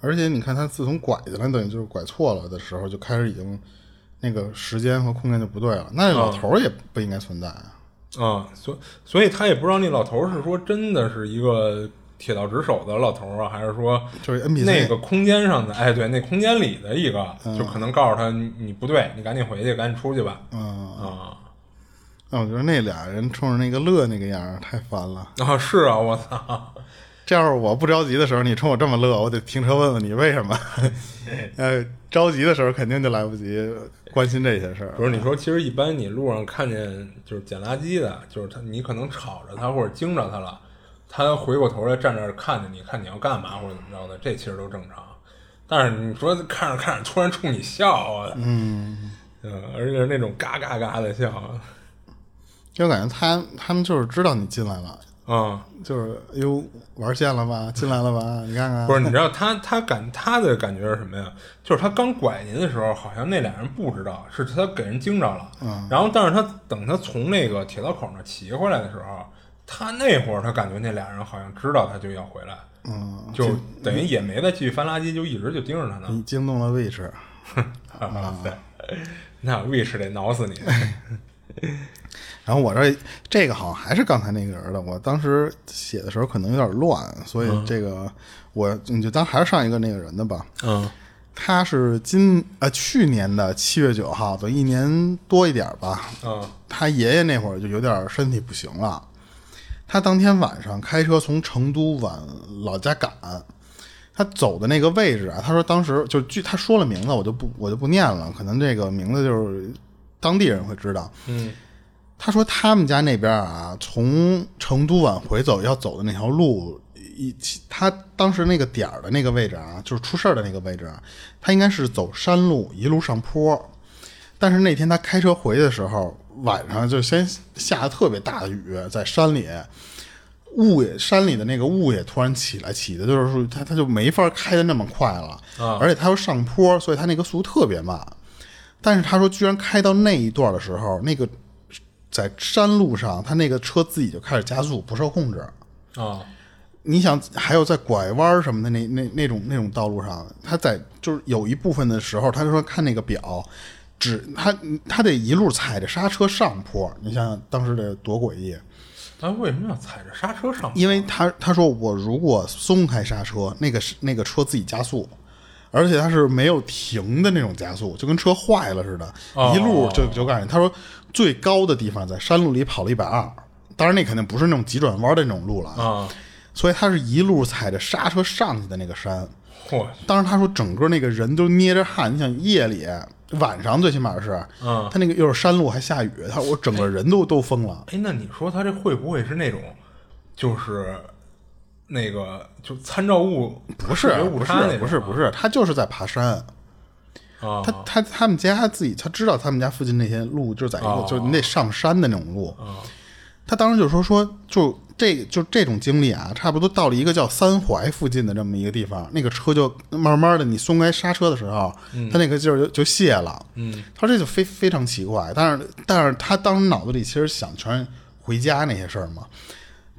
而且你看他自从拐进来，等于就是拐错了的时候，就开始已经那个时间和空间就不对了。那老头儿也不应该存在啊。啊、所所以他也不知道那老头儿是说真的是一个铁道值守的老头儿啊，还是说就是 NPC 那个空间上的，哎，对，那空间里的一个，就可能告诉他你你不对，你赶紧回去，赶紧出去吧。嗯，啊那我觉得那俩人冲着那个乐那个样儿太烦了。啊，是啊，我操，这要是我不着急的时候，你冲我这么乐，我得停车问问你为什么。[LAUGHS] 呃，着急的时候肯定就来不及关心这些事儿。不是你说，其实一般你路上看见就是捡垃圾的，就是他，你可能吵着他或者惊着他了，他回过头来站那儿看着你，看你要干嘛或者怎么着的，这其实都正常。但是你说看着看着突然冲你笑啊，嗯嗯，而且是那种嘎嘎嘎的笑，就感觉他他们就是知道你进来了，嗯，就是哎呦玩线了吧，进来了吧？你看看，不是，你知道他他感他的感觉是什么呀？就是他刚拐您的时候，好像那俩人不知道，是他给人惊着了。嗯，然后但是他等他从那个铁道口那骑回来的时候，他那会儿他感觉那俩人好像知道他就要回来，嗯，就等于也没再继续翻垃圾，就一直就盯着他呢。你惊动了卫士。[LAUGHS] 啊，对，[LAUGHS] 那卫士得挠死你。[LAUGHS] 然后我这这个好像还是刚才那个人的，我当时写的时候可能有点乱，所以这个我你就当还是上一个那个人的吧。嗯他是今呃去年的七月九号，等一年多一点吧。嗯他爷爷那会儿就有点身体不行了，他当天晚上开车从成都往老家赶，他走的那个位置啊，他说当时就据他说了名字，我就不我就不念了，可能这个名字就是当地人会知道。嗯他说他们家那边啊，从成都往回走要走的那条路，一他当时那个点儿的那个位置啊，就是出事儿的那个位置啊，他应该是走山路一路上坡。但是那天他开车回去的时候，晚上就先下了特别大的雨，在山里，雾也山里的那个雾也突然起来，起的就是说他他就没法开的那么快了，啊而且他又上坡，所以他那个速度特别慢。但是他说，居然开到那一段的时候，那个在山路上，他那个车自己就开始加速，不受控制。啊你想，还有在拐弯什么的那那那种那种道路上，他在就是有一部分的时候，他就说看那个表，只他他得一路踩着刹车上坡。你想想当时得多诡异，他为什么要踩着刹车上？因为他他说我如果松开刹车，那个那个车自己加速，而且他是没有停的那种加速，就跟车坏了似的，哦一路就就告诉你，他说最高的地方在山路里跑了一百二，当然那肯定不是那种急转弯的那种路了，啊，所以他是一路踩着刹车上去的那个山。嚯，当时他说整个那个人都捏着汗，你想夜里晚上最起码是，嗯。他那个又是山路还下雨，他说我整个人都都疯了。哎，那你说他这会不会是那种，就是那个就参照物不是不是不是不是，他就是在爬山。啊？他他他们家自己，他知道他们家附近那些路就是在一个，哦就是你得上山的那种路。他当时就说说，就这就这种经历啊，差不多到了一个叫三槐附近的这么一个地方，那个车就慢慢的，你松开刹车的时候，他那个劲儿就就泄了。嗯，他说这就非非常奇怪，但是但是他当时脑子里其实想全是回家那些事儿嘛。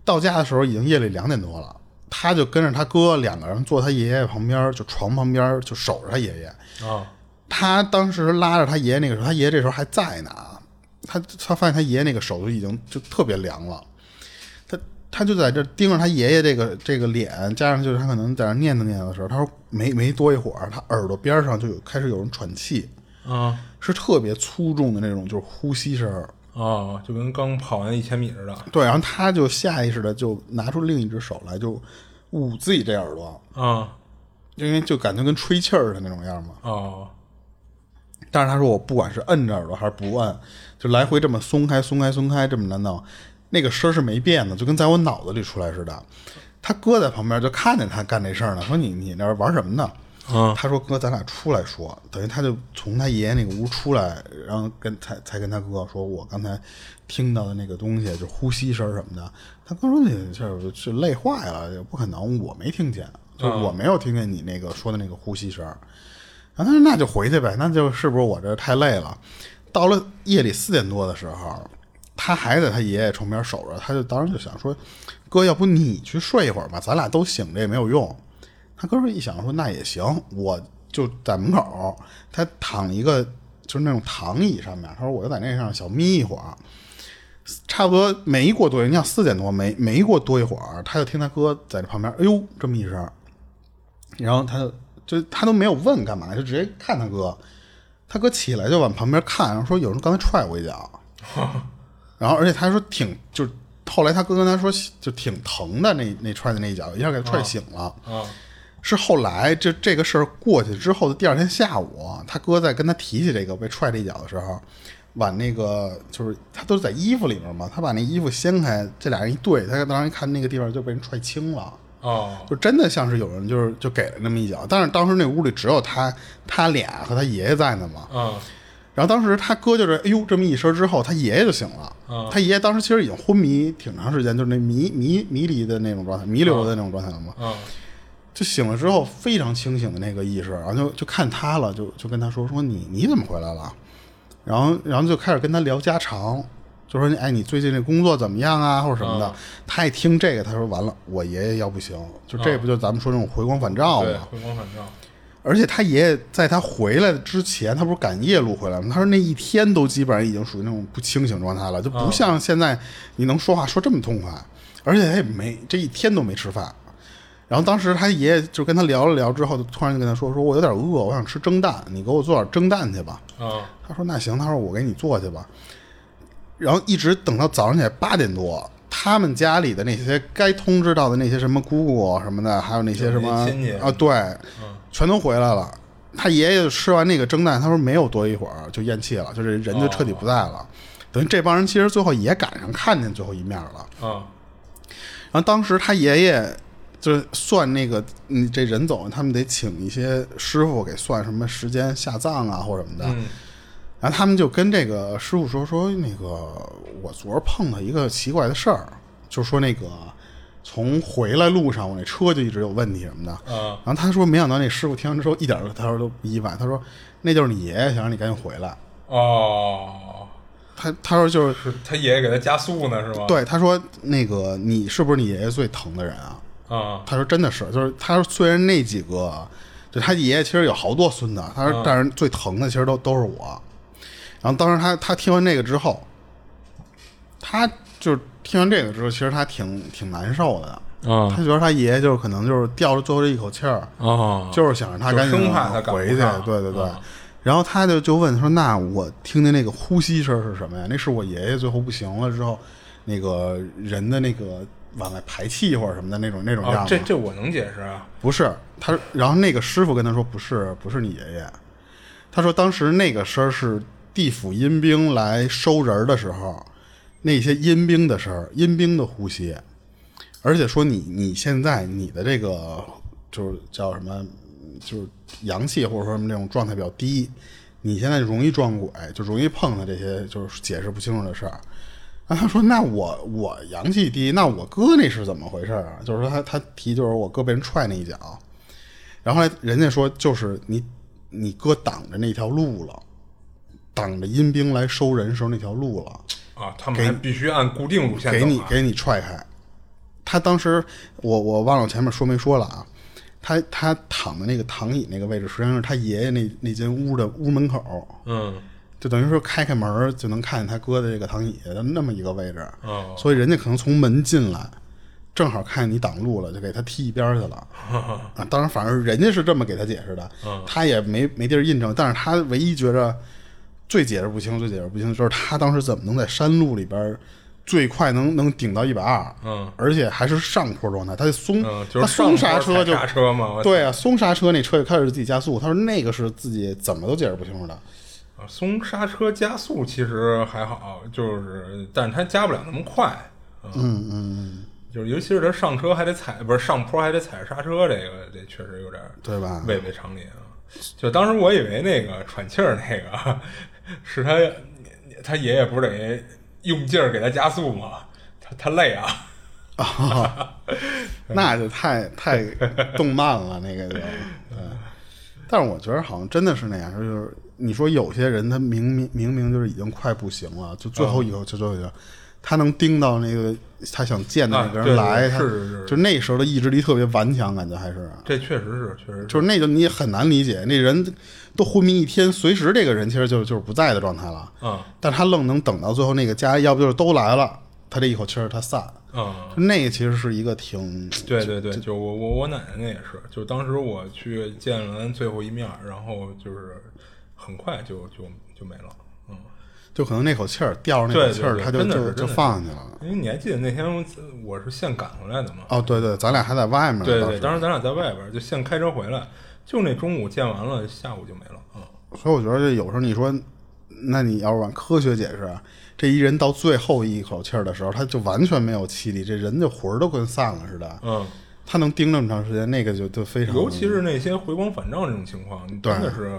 到家的时候已经夜里两点多了，他就跟着他哥两个人坐他爷爷旁边，就床旁边就守着他爷爷。啊他当时拉着他爷爷那个时候，他爷爷这时候还在呢。他他发现他爷爷那个手就已经就特别凉了，他他就在这盯着他爷爷这个这个脸，加上就是他可能在那念叨念叨的时候，他说没没多一会儿，他耳朵边上就有开始有人喘气，啊是特别粗重的那种，就是呼吸声儿。啊！就跟刚跑完一千米似的对，然后他就下意识的就拿出另一只手来，就捂自己这耳朵，啊因为就感觉跟吹气儿的那种样嘛。哦但是他说我不管是摁着耳朵还是不摁，就来回这么松开、松开、松开这么的弄，那个声儿是没变的，就跟在我脑子里出来似的。他哥在旁边就看见他干这事儿呢，说你你那儿玩什么呢？嗯他说哥，咱俩出来说，等于他就从他爷爷那个屋出来，然后跟才才跟他哥说，我刚才听到的那个东西，就呼吸声什么的。他哥说你这是累坏了，也不可能，我没听见，就我没有听见你那个说的那个呼吸声。然后他说那就回去呗，那就是不是我这太累了？到了夜里四点多的时候，他还在他爷爷床边守着，他就当时就想说，哥，要不你去睡一会儿吧，咱俩都醒着也没有用。他哥们一想说那也行，我就在门口，他躺一个就是那种躺椅上面，他说我就在那上小眯一会儿，差不多没过多，你想四点多没没过多一会儿，他就听他哥在这旁边，哎呦这么一声，然后他就就他都没有问干嘛，就直接看他哥，他哥起来就往旁边看，然后说有人刚才踹我一脚，[LAUGHS] 然后而且他说挺就后来他哥跟他说就挺疼的那那踹的那一脚，一下给他踹醒了。啊是后来这这个事儿过去之后的第二天下午，他哥在跟他提起这个被踹这一脚的时候，往那个就是他都是在衣服里面嘛，他把那衣服掀开，这俩人一对，他当时一看那个地方就被人踹青了。哦就真的像是有人就是就给了那么一脚，但是当时那屋里只有他他俩和他爷爷在呢嘛。啊然后当时他哥就是哎呦这么一声之后，他爷爷就醒了。嗯他爷爷当时其实已经昏迷挺长时间，就是那迷迷迷离的那种状态，弥留的那种状态了嘛。嗯就醒了之后非常清醒的那个意识，然后就就看他了，就就跟他说说你你怎么回来了？然后然后就开始跟他聊家常，就说哎你最近这工作怎么样啊，或者什么的。嗯他一听这个，他说完了，我爷爷要不行，就这不就咱们说那种回光返照对吗？，回光返照。而且他爷爷在他回来之前，他不是赶夜路回来吗？他说那一天都基本上已经属于那种不清醒状态了，就不像现在你能说话说这么痛快，而且他也没这一天都没吃饭。然后当时他爷爷就跟他聊了聊之后，就突然就跟他说：“说我有点饿，我想吃蒸蛋，你给我做点蒸蛋去吧。嗯”他说：“那行。”他说：“我给你做去吧。”然后一直等到早上起来八点多，他们家里的那些该通知到的那些什么姑姑什么的，还有那些什么亲戚啊，对，全都回来了。他爷爷吃完那个蒸蛋，他说没有多一会儿就咽气了，就是人就彻底不在了。等于这帮人其实最后也赶上看见最后一面了。嗯然后当时他爷爷就是算那个，你，这人走了，他们得请一些师傅给算什么时间下葬啊或者什么的。嗯然后他们就跟这个师傅说说，那个我昨儿碰到一个奇怪的事儿，就说那个从回来路上我那车就一直有问题什么的。嗯然后他说，没想到那师傅听完之后一点儿他说都不意外，他说那就是你爷爷想让你赶紧回来。哦，他他说就是是他爷爷给他加速呢，是吗？，对，他说那个你是不是你爷爷最疼的人啊？啊他说真的是，就是他说虽然那几个，就他爷爷其实有好多孙子，他说嗯但是最疼的其实都都是我。然后当时他他听完这个之后，他就是听完这个之后，其实他挺挺难受的。啊他觉得他爷爷就是可能就是吊着最后这一口气儿，啊，就是想让他赶紧回去。对对对啊。然后他就就问说：“那我听见那个呼吸声是什么呀？那是我爷爷最后不行了之后，那个人的那个往外排气或者什么的那种那种样啊，子。这这我能解释啊。不是他，然后那个师傅跟他说：“不是，不是你爷爷。”他说：“当时那个声儿是地府阴兵来收人的时候，那些阴兵的声，阴兵的呼吸。而且说你你现在你的这个就是叫什么，就是阳气或者说什么这种状态比较低，你现在容易撞鬼，就容易碰到这些就是解释不清楚的事儿。”然后他说：“那我我阳气低，那我哥那是怎么回事啊？就是说他他提就是我哥被人踹那一脚，然后人家说就是你你哥挡着那条路了，挡着阴兵来收人时候那条路了，啊，他们还必须按固定路线给你给你踹开。他当时我我忘了我前面说没说了啊，他他躺的那个躺椅那个位置，实际上是他爷爷那那间屋的屋门口，嗯。就等于说开开门儿就能看见他哥的这个躺椅的那么一个位置，哦。所以人家可能从门进来，正好看见你挡路了，就给他踢一边儿去了。[LAUGHS] 啊，当然，反正人家是这么给他解释的，他也没没地儿印证，但是他唯一觉着最解释不清、最解释不清，就是他当时怎么能在山路里边最快能能顶到一百二，嗯，而且还是上坡状态，他就松、嗯，就他松上刹车就刹车嘛，对啊，松刹车那车就开始自己加速，他说那个是自己怎么都解释不清楚的。啊松刹车加速其实还好，就是但是它加不了那么快。嗯嗯，就是尤其是他上车还得踩，不是上坡还得踩刹车，这个这确实有点对吧违背常理啊。就当时我以为那个喘气儿那个是他他爷爷不是得用劲儿给他加速吗？他他累啊。[LAUGHS] 那就太太动漫了，那个就，对。但是我觉得好像真的是那样，就是你说有些人他明明明明就是已经快不行了，就最后一口就最后一口，他能盯到那个他想见的那个人来，他是是是。就那时候的意志力特别顽强，感觉还是。这确实是，确实是。就是那个你也很难理解，那人都昏迷一天，随时这个人其实就就是不在的状态了，嗯。但他愣能等到最后那个家，要不就是都来了，他这一口气儿他散，嗯，那个其实是一个挺对对对，就我我我奶奶那也是，就当时我去见了最后一面，然后就是很快就就就没了，嗯，就可能那口气儿吊着那口气儿，他就就就放下去了。因为你还记得那天我我是现赶回来的吗？哦，对对，咱俩还在外面呢。对对，当时咱俩在外边儿，就现开车回来，就那中午见完了，下午就没了，嗯，所以我觉得这有时候你说，那你要是按科学解释，啊这一人到最后一口气儿的时候，他就完全没有气力，这人就魂儿都跟散了似的。嗯，他能盯那么长时间，那个就就非常，尤其是那些回光返照这种情况，你真的是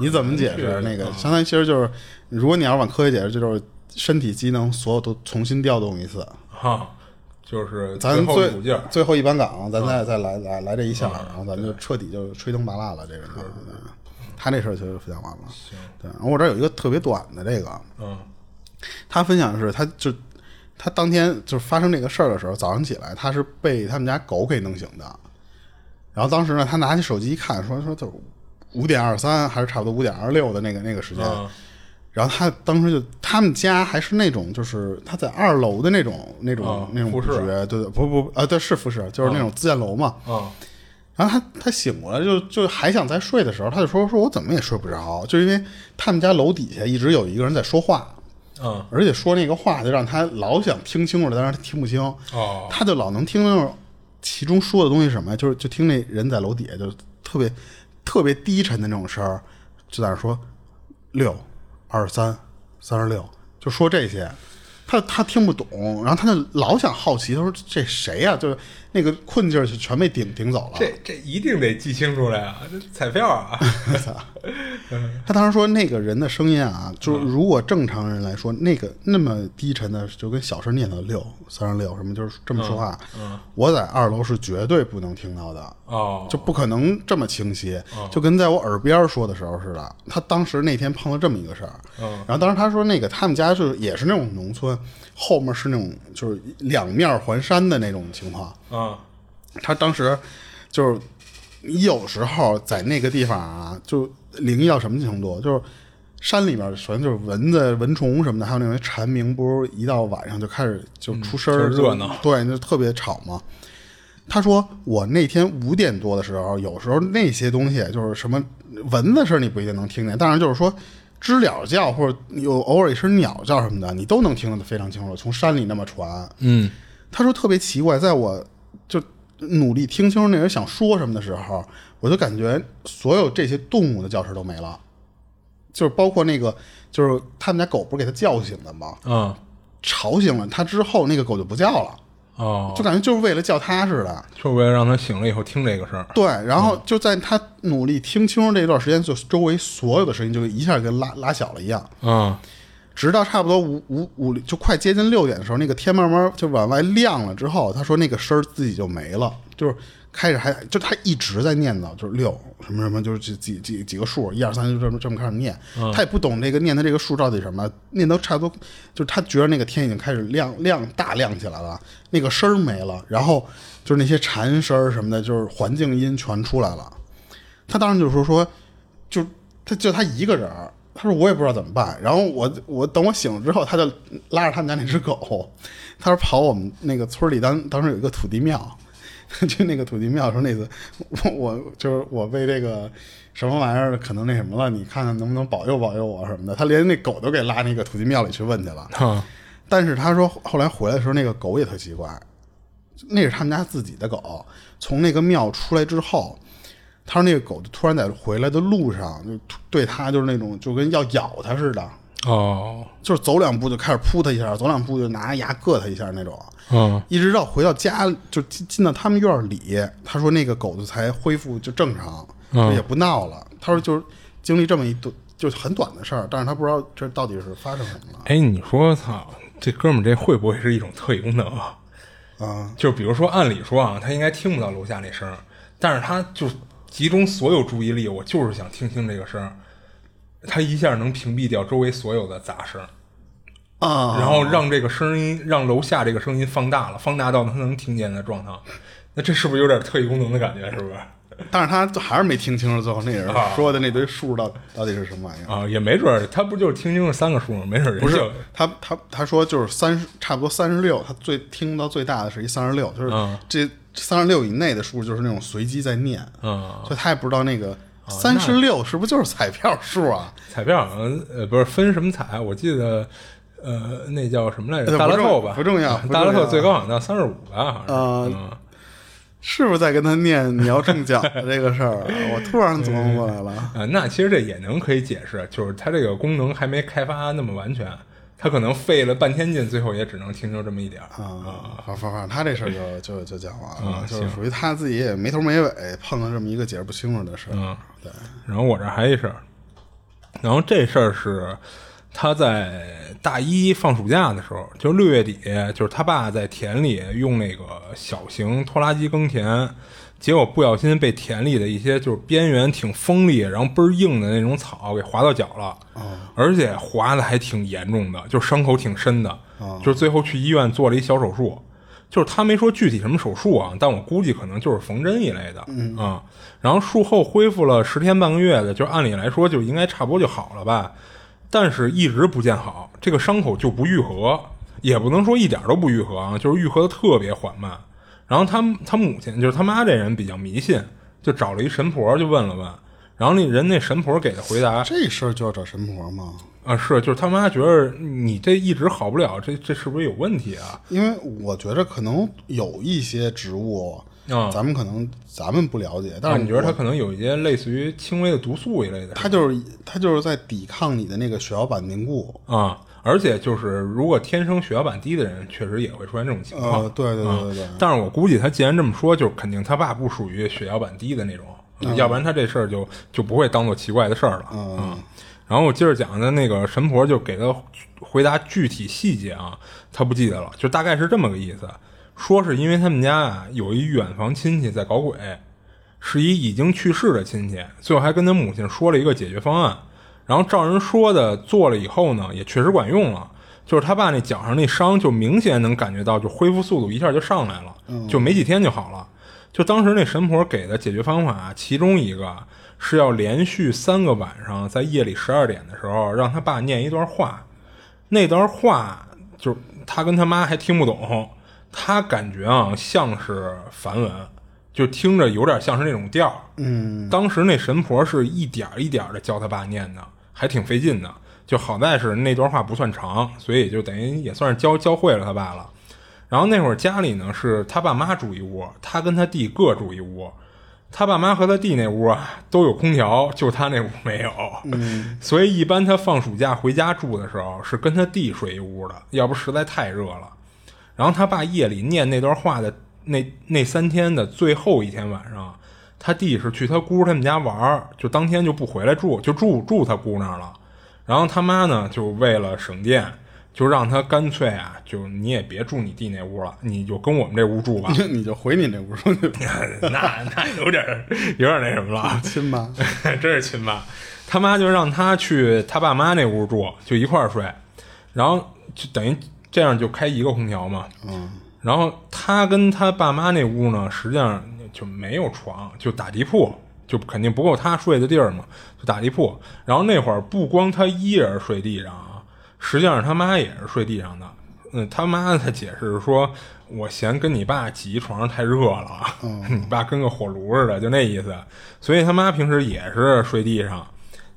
你怎么解释那个？啊相当于其实就是，如果你要是往科学解释，就是身体机能所有都重新调动一次。哈，就是咱最后最后一班岗，咱再再来来来这一下，然后咱们就彻底就吹灯拔蜡了。这个人，他这事儿确实非常完了。对，然后我这儿有一个特别短的这个，嗯他分享的是，他就他当天就是发生这个事儿的时候，早上起来他是被他们家狗给弄醒的。然后当时呢，他拿起手机一看，说说就是五点二三，还是差不多五点二六的那个那个时间。嗯。然后他当时就他们家还是那种就是他在二楼的那种那种、啊那种复式，对对不不啊对是复式，就是那种自建楼嘛。嗯。然后他他醒过来就就还想再睡的时候，他就说说我怎么也睡不着，就因为他们家楼底下一直有一个人在说话，嗯。而且说那个话就让他老想听清楚了，但是他听不清，哦。他就老能听到其中说的东西什么呀，就是就听那人在楼底下就特别特别低沉的那种声儿，就在那说六二三三十六，就说这些。他他听不懂，然后他就老想好奇，他说这谁呀、就是那个困劲儿就全被顶顶走了。这这一定得记清楚了呀，这彩票啊，[LAUGHS] 他当时说那个人的声音啊，就是如果正常人来说，那个那么低沉的，就跟小声念的六三十六什么，就是这么说话，我在二楼是绝对不能听到的。哦，就不可能这么清晰，就跟在我耳边说的时候似的。他当时那天碰到这么一个事儿，然后当时他说那个他们家就是也是那种农村，后面是那种就是两面环山的那种情况。啊他当时就是你有时候在那个地方啊，就灵异到什么程度，就是山里边首先就是蚊子、蚊虫什么的，还有那些蝉鸣，不是一到晚上就开始就出声儿、热闹对，就特别吵嘛。他说：“我那天五点多的时候，有时候那些东西就是什么蚊子声，你不一定能听见，但是就是说知了叫或者有偶尔一声鸟叫什么的，你都能听得非常清楚。从山里那么传，嗯他说特别奇怪，在我就努力听清楚那人想说什么的时候，我就感觉所有这些动物的叫声都没了，就是包括那个，就是他们家狗不是给他叫醒的吗？嗯吵醒了他之后，那个狗就不叫了，哦，就感觉就是为了叫他似的。就为了让他醒了以后听这个声儿，对，然后就在他努力听清楚这段时间，就周围所有的声音就一下跟拉拉小了一样。嗯直到差不多五五五就快接近六点的时候，那个天慢慢就往外亮了之后，他说那个声儿自己就没了，就是开始还就他一直在念叨，就是六什么什么，就是几几几几个数，一二三就这么这么开始念，他也不懂这个念的这个数到底什么，念到差不多，就是他觉得那个天已经开始亮亮大亮起来了，那个声儿没了，然后就是那些蝉声儿什么的，就是环境音全出来了。他当时就说说，就他就他一个人儿，他说我也不知道怎么办。然后我我等我醒了之后，他就拉着他们家那只狗，他说跑我们那个村里当当时有一个土地庙，[LAUGHS] 去那个土地庙说那次我我就是我被这个什么玩意儿可能那什么了，你看看能不能保佑保佑我什么的。他连那狗都给拉那个土地庙里去问去了。哈但是他说后来回来的时候，那个狗也特奇怪，那是他们家自己的狗。从那个庙出来之后，他说那个狗就突然在回来的路上，就对他就是那种就跟要咬他似的，哦就是走两步就开始扑他一下，走两步就拿牙硌他一下那种。嗯一直到回到家，就进进到他们院里，他说那个狗子才恢复就正常，嗯也不闹了。他说就是经历这么一段就是很短的事儿，但是他不知道这到底是发生什么了哎，你说操，这哥们这会不会是一种特异功能啊？啊。就比如说，按理说啊，他应该听不到楼下那声，但是他就集中所有注意力，我就是想听听这个声儿，他一下能屏蔽掉周围所有的杂声，啊，然后让这个声音，让楼下这个声音放大了，放大到他能听见的状态。那这是不是有点特异功能的感觉？是不是？但是他还是没听清楚最后那人啊说的那堆数到到底是什么玩意儿。啊，也没准儿他不就是听清楚三个数吗？没准儿人不是他他他说就是三十差不多三十六，他最听到最大的是一三十六，就是嗯这三十六以内的数就是那种随机在念，嗯，所以他也不知道那个三十六是不是就是彩票数啊？彩票好像呃不是分什么彩，我记得呃那叫什么来着？[LAUGHS] 大乐透吧？不重要啊大乐透最高好像到三十五吧？好像是。呃嗯是不是在跟他念你要中奖的这个事儿啊？我突然琢磨过来了。啊，[LAUGHS] 那其实这也能可以解释，就是它这个功能还没开发那么完全，他可能费了半天劲，最后也只能听着这么一点儿。啊，反反反正他这事儿就 [LAUGHS] 就就讲完了，嗯就是属于他自己也没头没尾，碰到这么一个解释不清楚的事儿。嗯，对，然后我这儿还一事儿，然后这事儿是他在大一放暑假的时候，就六月底，就是他爸在田里用那个小型拖拉机耕田，结果不小心被田里的一些就是边缘挺锋利，然后倍儿硬的那种草给划到脚了，而且划的还挺严重的，就伤口挺深的，就是最后去医院做了一小手术。就是他没说具体什么手术啊，但我估计可能就是缝针一类的，嗯。啊。然后术后恢复了十天半个月的，就按理来说就应该差不多就好了吧，但是一直不见好，这个伤口就不愈合，也不能说一点都不愈合啊，就是愈合的特别缓慢。然后他他母亲就是他妈这人比较迷信，就找了一神婆就问了问，然后那人那神婆给的回答这事儿就要找神婆吗？啊是就是他妈觉得你这一直好不了，这这是不是有问题啊？因为我觉得可能有一些植物，啊咱们可能咱们不了解，但啊，是你觉得它可能有一些类似于轻微的毒素一类的？它就是它就是在抵抗你的那个血小板凝固。啊，而且就是如果天生血小板低的人，确实也会出现这种情况。呃，对对对对对，但是我估计他既然这么说，就是肯定他爸不属于血小板低的那种，要不然他这事儿就就不会当做奇怪的事儿了。嗯然后我接着讲的那个神婆就给他回答具体细节啊，他不记得了，就大概是这么个意思。说是因为他们家啊有一远房亲戚在搞鬼，是一已经去世的亲戚，最后还跟他母亲说了一个解决方案。然后照人说的做了以后呢，也确实管用了。就是他爸那脚上那伤，就明显能感觉到，就恢复速度一下就上来了，就没几天就好了。就当时那神婆给的解决方法，其中一个是要连续三个晚上，在夜里十二点的时候，让他爸念一段话。那段话就是他跟他妈还听不懂，他感觉啊像是梵文，就听着有点像是那种调当时那神婆是一点儿一点儿的教他爸念的，还挺费劲的。就好在是那段话不算长，所以就等于也算是教教会了他爸了。然后那会儿家里呢是他爸妈住一屋，他跟他弟各住一屋。他爸妈和他弟那屋啊都有空调，就他那屋没有。嗯，所以一般他放暑假回家住的时候是跟他弟睡一屋的，要不实在太热了。然后他爸夜里念那段话的那那三天的最后一天晚上，他弟是去他姑他们家玩儿，就当天就不回来住，就住住他姑那儿了。然后他妈呢，就为了省电，就让他干脆啊，就你也别住你弟那屋了，你就跟我们这屋住吧。你就回你那屋住去吧，[LAUGHS] 那那有点儿有点儿那什么了，[LAUGHS] 亲妈。真是亲妈。他妈就让他去他爸妈那屋住，就一块儿睡，然后就等于这样就开一个空调嘛。嗯，然后他跟他爸妈那屋呢，实际上就没有床，就打地铺，就肯定不够他睡的地儿嘛，就打地铺。然后那会儿不光他一人睡地上啊，实际上他妈也是睡地上的。嗯，他妈他解释说，我嫌跟你爸挤一床上太热了，[LAUGHS] 你爸跟个火炉似的，就那意思。所以他妈平时也是睡地上。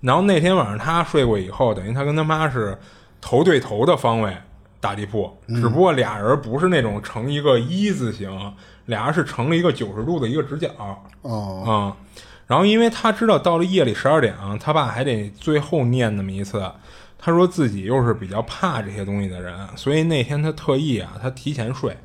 然后那天晚上他睡过以后，等于他跟他妈是头对头的方位打地铺，只不过俩人不是那种成一个一字形，俩人是成了一个九十度的一个直角。哦，啊、然后因为他知道到了夜里十二点啊，他爸还得最后念那么一次。他说自己又是比较怕这些东西的人，所以那天他特意啊，他提前睡，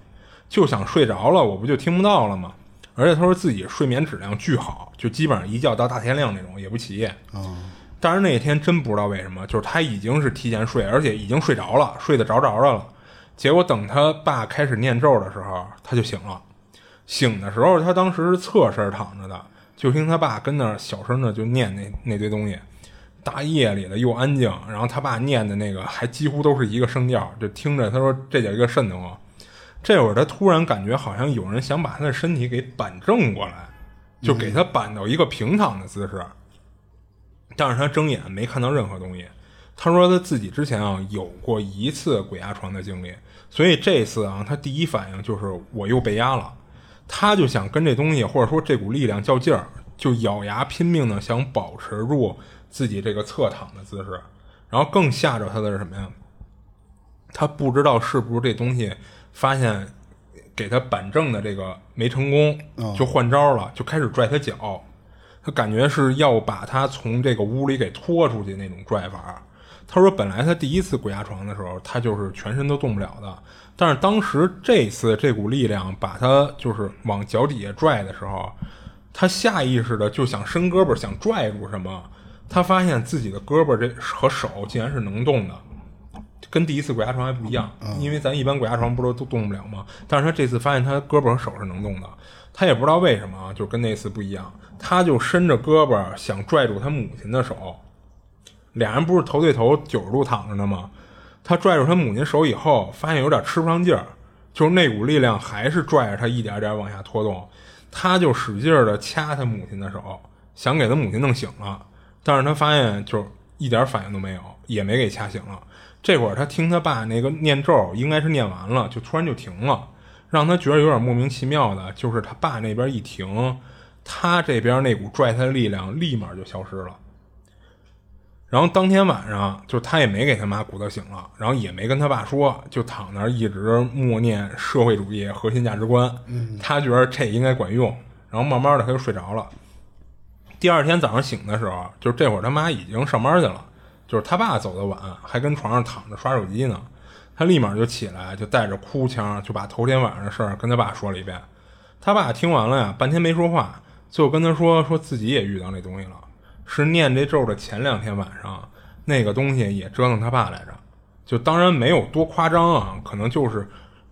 就想睡着了，我不就听不到了吗？而且他说自己睡眠质量巨好，就基本上一觉到大天亮那种，也不起夜。哦，但是那天真不知道为什么，就是他已经是提前睡，而且已经睡着了，睡得着着的了。结果等他爸开始念咒的时候，他就醒了。醒的时候，他当时是侧身躺着的，就听他爸跟那儿小声的就念那那堆东西。大夜里的又安静，然后他爸念的那个还几乎都是一个声调，就听着他说这叫一个瘆得慌。这会儿他突然感觉好像有人想把他的身体给板正过来，就给他板到一个平躺的姿势。但是他睁眼没看到任何东西。他说他自己之前啊有过一次鬼压床的经历，所以这次啊他第一反应就是我又被压了。他就想跟这东西或者说这股力量较劲儿，就咬牙拼命的想保持住自己这个侧躺的姿势。然后更吓着他的是什么呀？他不知道是不是这东西发现给他板正的这个没成功，就换招了，就开始拽他脚。他感觉是要把他从这个屋里给拖出去那种拽法。他说本来他第一次鬼压床的时候，他就是全身都动不了的，但是当时这次这股力量把他就是往脚底下拽的时候，他下意识的就想伸胳膊想拽住什么，他发现自己的胳膊这和手竟然是能动的。跟第一次鬼压床还不一样，因为咱一般鬼压床不都都动不了吗？但是他这次发现他胳膊和手是能动的，他也不知道为什么，就跟那次不一样，他就伸着胳膊想拽住他母亲的手，俩人不是头对头九十度躺着呢吗？他拽住他母亲手以后，发现有点吃不上劲儿，就是那股力量还是拽着他一点点往下拖动，他就使劲儿的掐他母亲的手，想给他母亲弄醒了，但是他发现就一点反应都没有，也没给掐醒了。这会儿他听他爸那个念咒，应该是念完了，就突然就停了，让他觉得有点莫名其妙的，就是他爸那边一停，他这边那股拽他的力量立马就消失了。然后当天晚上，就他也没给他妈鼓捣醒了，然后也没跟他爸说，就躺那儿一直默念社会主义核心价值观。他觉得这应该管用，然后慢慢的他就睡着了。第二天早上醒的时候，就这会儿他妈已经上班去了。就是他爸走的晚，还跟床上躺着刷手机呢，他立马就起来，就带着哭腔，就把头天晚上的事儿跟他爸说了一遍。他爸听完了呀，半天没说话，最后跟他说，说自己也遇到那东西了，是念这咒的前两天晚上，那个东西也折腾他爸来着。就当然没有多夸张啊，可能就是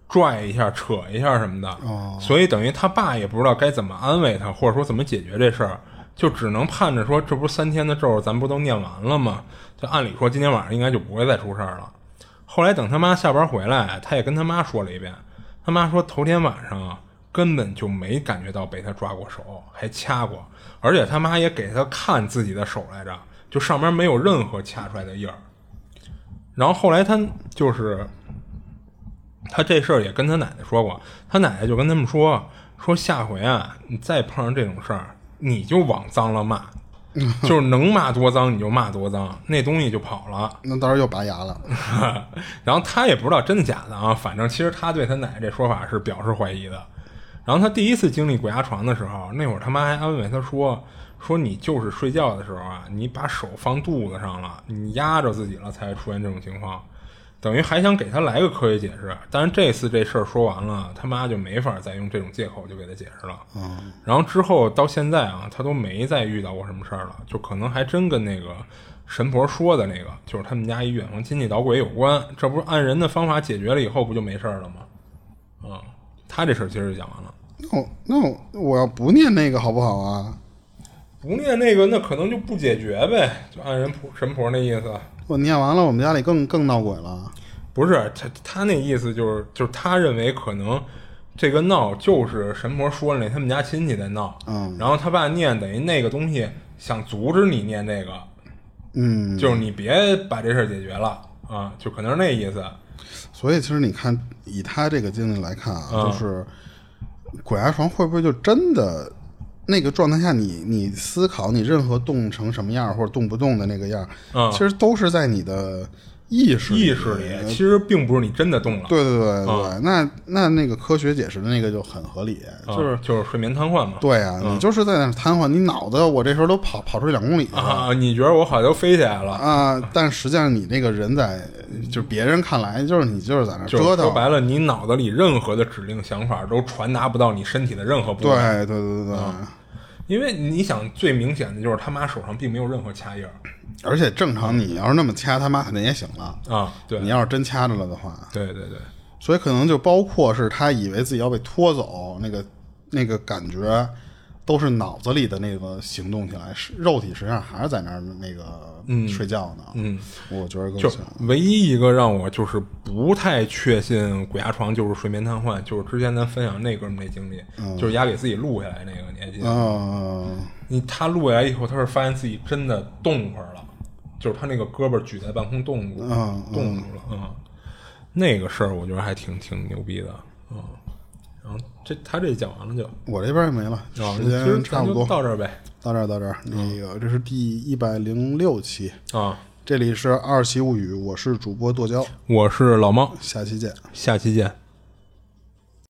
拽一下、扯一下什么的。哦，所以等于他爸也不知道该怎么安慰他，或者说怎么解决这事儿。就只能盼着说，这不是三天的咒，咱不都念完了吗？就按理说今天晚上应该就不会再出事儿了。后来等他妈下班回来，他也跟他妈说了一遍。他妈说头天晚上根本就没感觉到被他抓过手，还掐过，而且他妈也给他看自己的手来着，就上面没有任何掐出来的印儿。然后后来他就是他这事儿也跟他奶奶说过，他奶奶就跟他们说说下回啊，你再碰上这种事儿。你就往脏了骂，[LAUGHS] 就是能骂多脏你就骂多脏，那东西就跑了。那到时候又拔牙了。[LAUGHS] 然后他也不知道真的假的啊，反正其实他对他奶奶这说法是表示怀疑的。然后他第一次经历鬼压床的时候，那会儿他妈还安慰他说：“说你就是睡觉的时候啊，你把手放肚子上了，你压着自己了，才出现这种情况。”等于还想给他来个科学解释，但是这次这事儿说完了，他妈就没法再用这种借口就给他解释了。嗯，然后之后到现在啊，他都没再遇到过什么事儿了，就可能还真跟那个神婆说的那个，就是他们家一远房亲戚捣鬼有关。这不是按人的方法解决了以后，不就没事儿了吗？啊，他这事儿其实就讲完了。那我那我我要不念那个好不好啊？不念那个，那可能就不解决呗，就按人婆神婆那意思。我念完了，我们家里更更闹鬼了。不是他，他那意思就是，就是他认为可能这个闹就是神婆说的那他们家亲戚在闹，嗯，然后他爸念等于那个东西想阻止你念那个，嗯，就是你别把这事儿解决了啊，就可能是那意思。所以其实你看，以他这个经历来看啊，嗯就是鬼压床会不会就真的那个状态下你，你思考你任何动成什么样或者动不动的那个样，嗯。其实都是在你的意识意识里其实并不是你真的动了，对对对对，嗯那那那个科学解释的那个就很合理，啊就是就是睡眠瘫痪嘛。对啊，你就是在那瘫痪，你脑子我这时候都跑跑出去两公里了。啊，你觉得我好像都飞起来了，啊，但实际上你那个人在，就是别人看来就是你就是在那就折腾，说白了，你脑子里任何的指令想法都传达不到你身体的任何部位。对对对对。对，因为你想，最明显的就是他妈手上并没有任何掐印儿而且正常你要是那么掐，他妈肯定也醒了。啊。对，你要是真掐着了的话，对对对，所以可能就包括是他以为自己要被拖走，那个那个感觉，都是脑子里的那个行动起来，是肉体实际上还是在那儿那个睡觉呢。嗯，我觉得更就像。唯一一个让我就是不太确信鬼压床就是睡眠瘫痪，就是之前咱分享那哥们儿那经历，就是丫给自己录下来那个，你还记得吗？嗯，你他录下来以后，他是发现自己真的动会儿了，就是他那个胳膊举在半空冻住，嗯冻住了，嗯，那个事儿我觉得还挺挺牛逼的，嗯，然后这他这讲完了就，我这边也没了，啊，时间差不多，到这儿呗，到这儿到这儿。那个这是第一百零六期，啊，这里是二期物语，我是主播剁椒，我是老猫，下期见。下期见。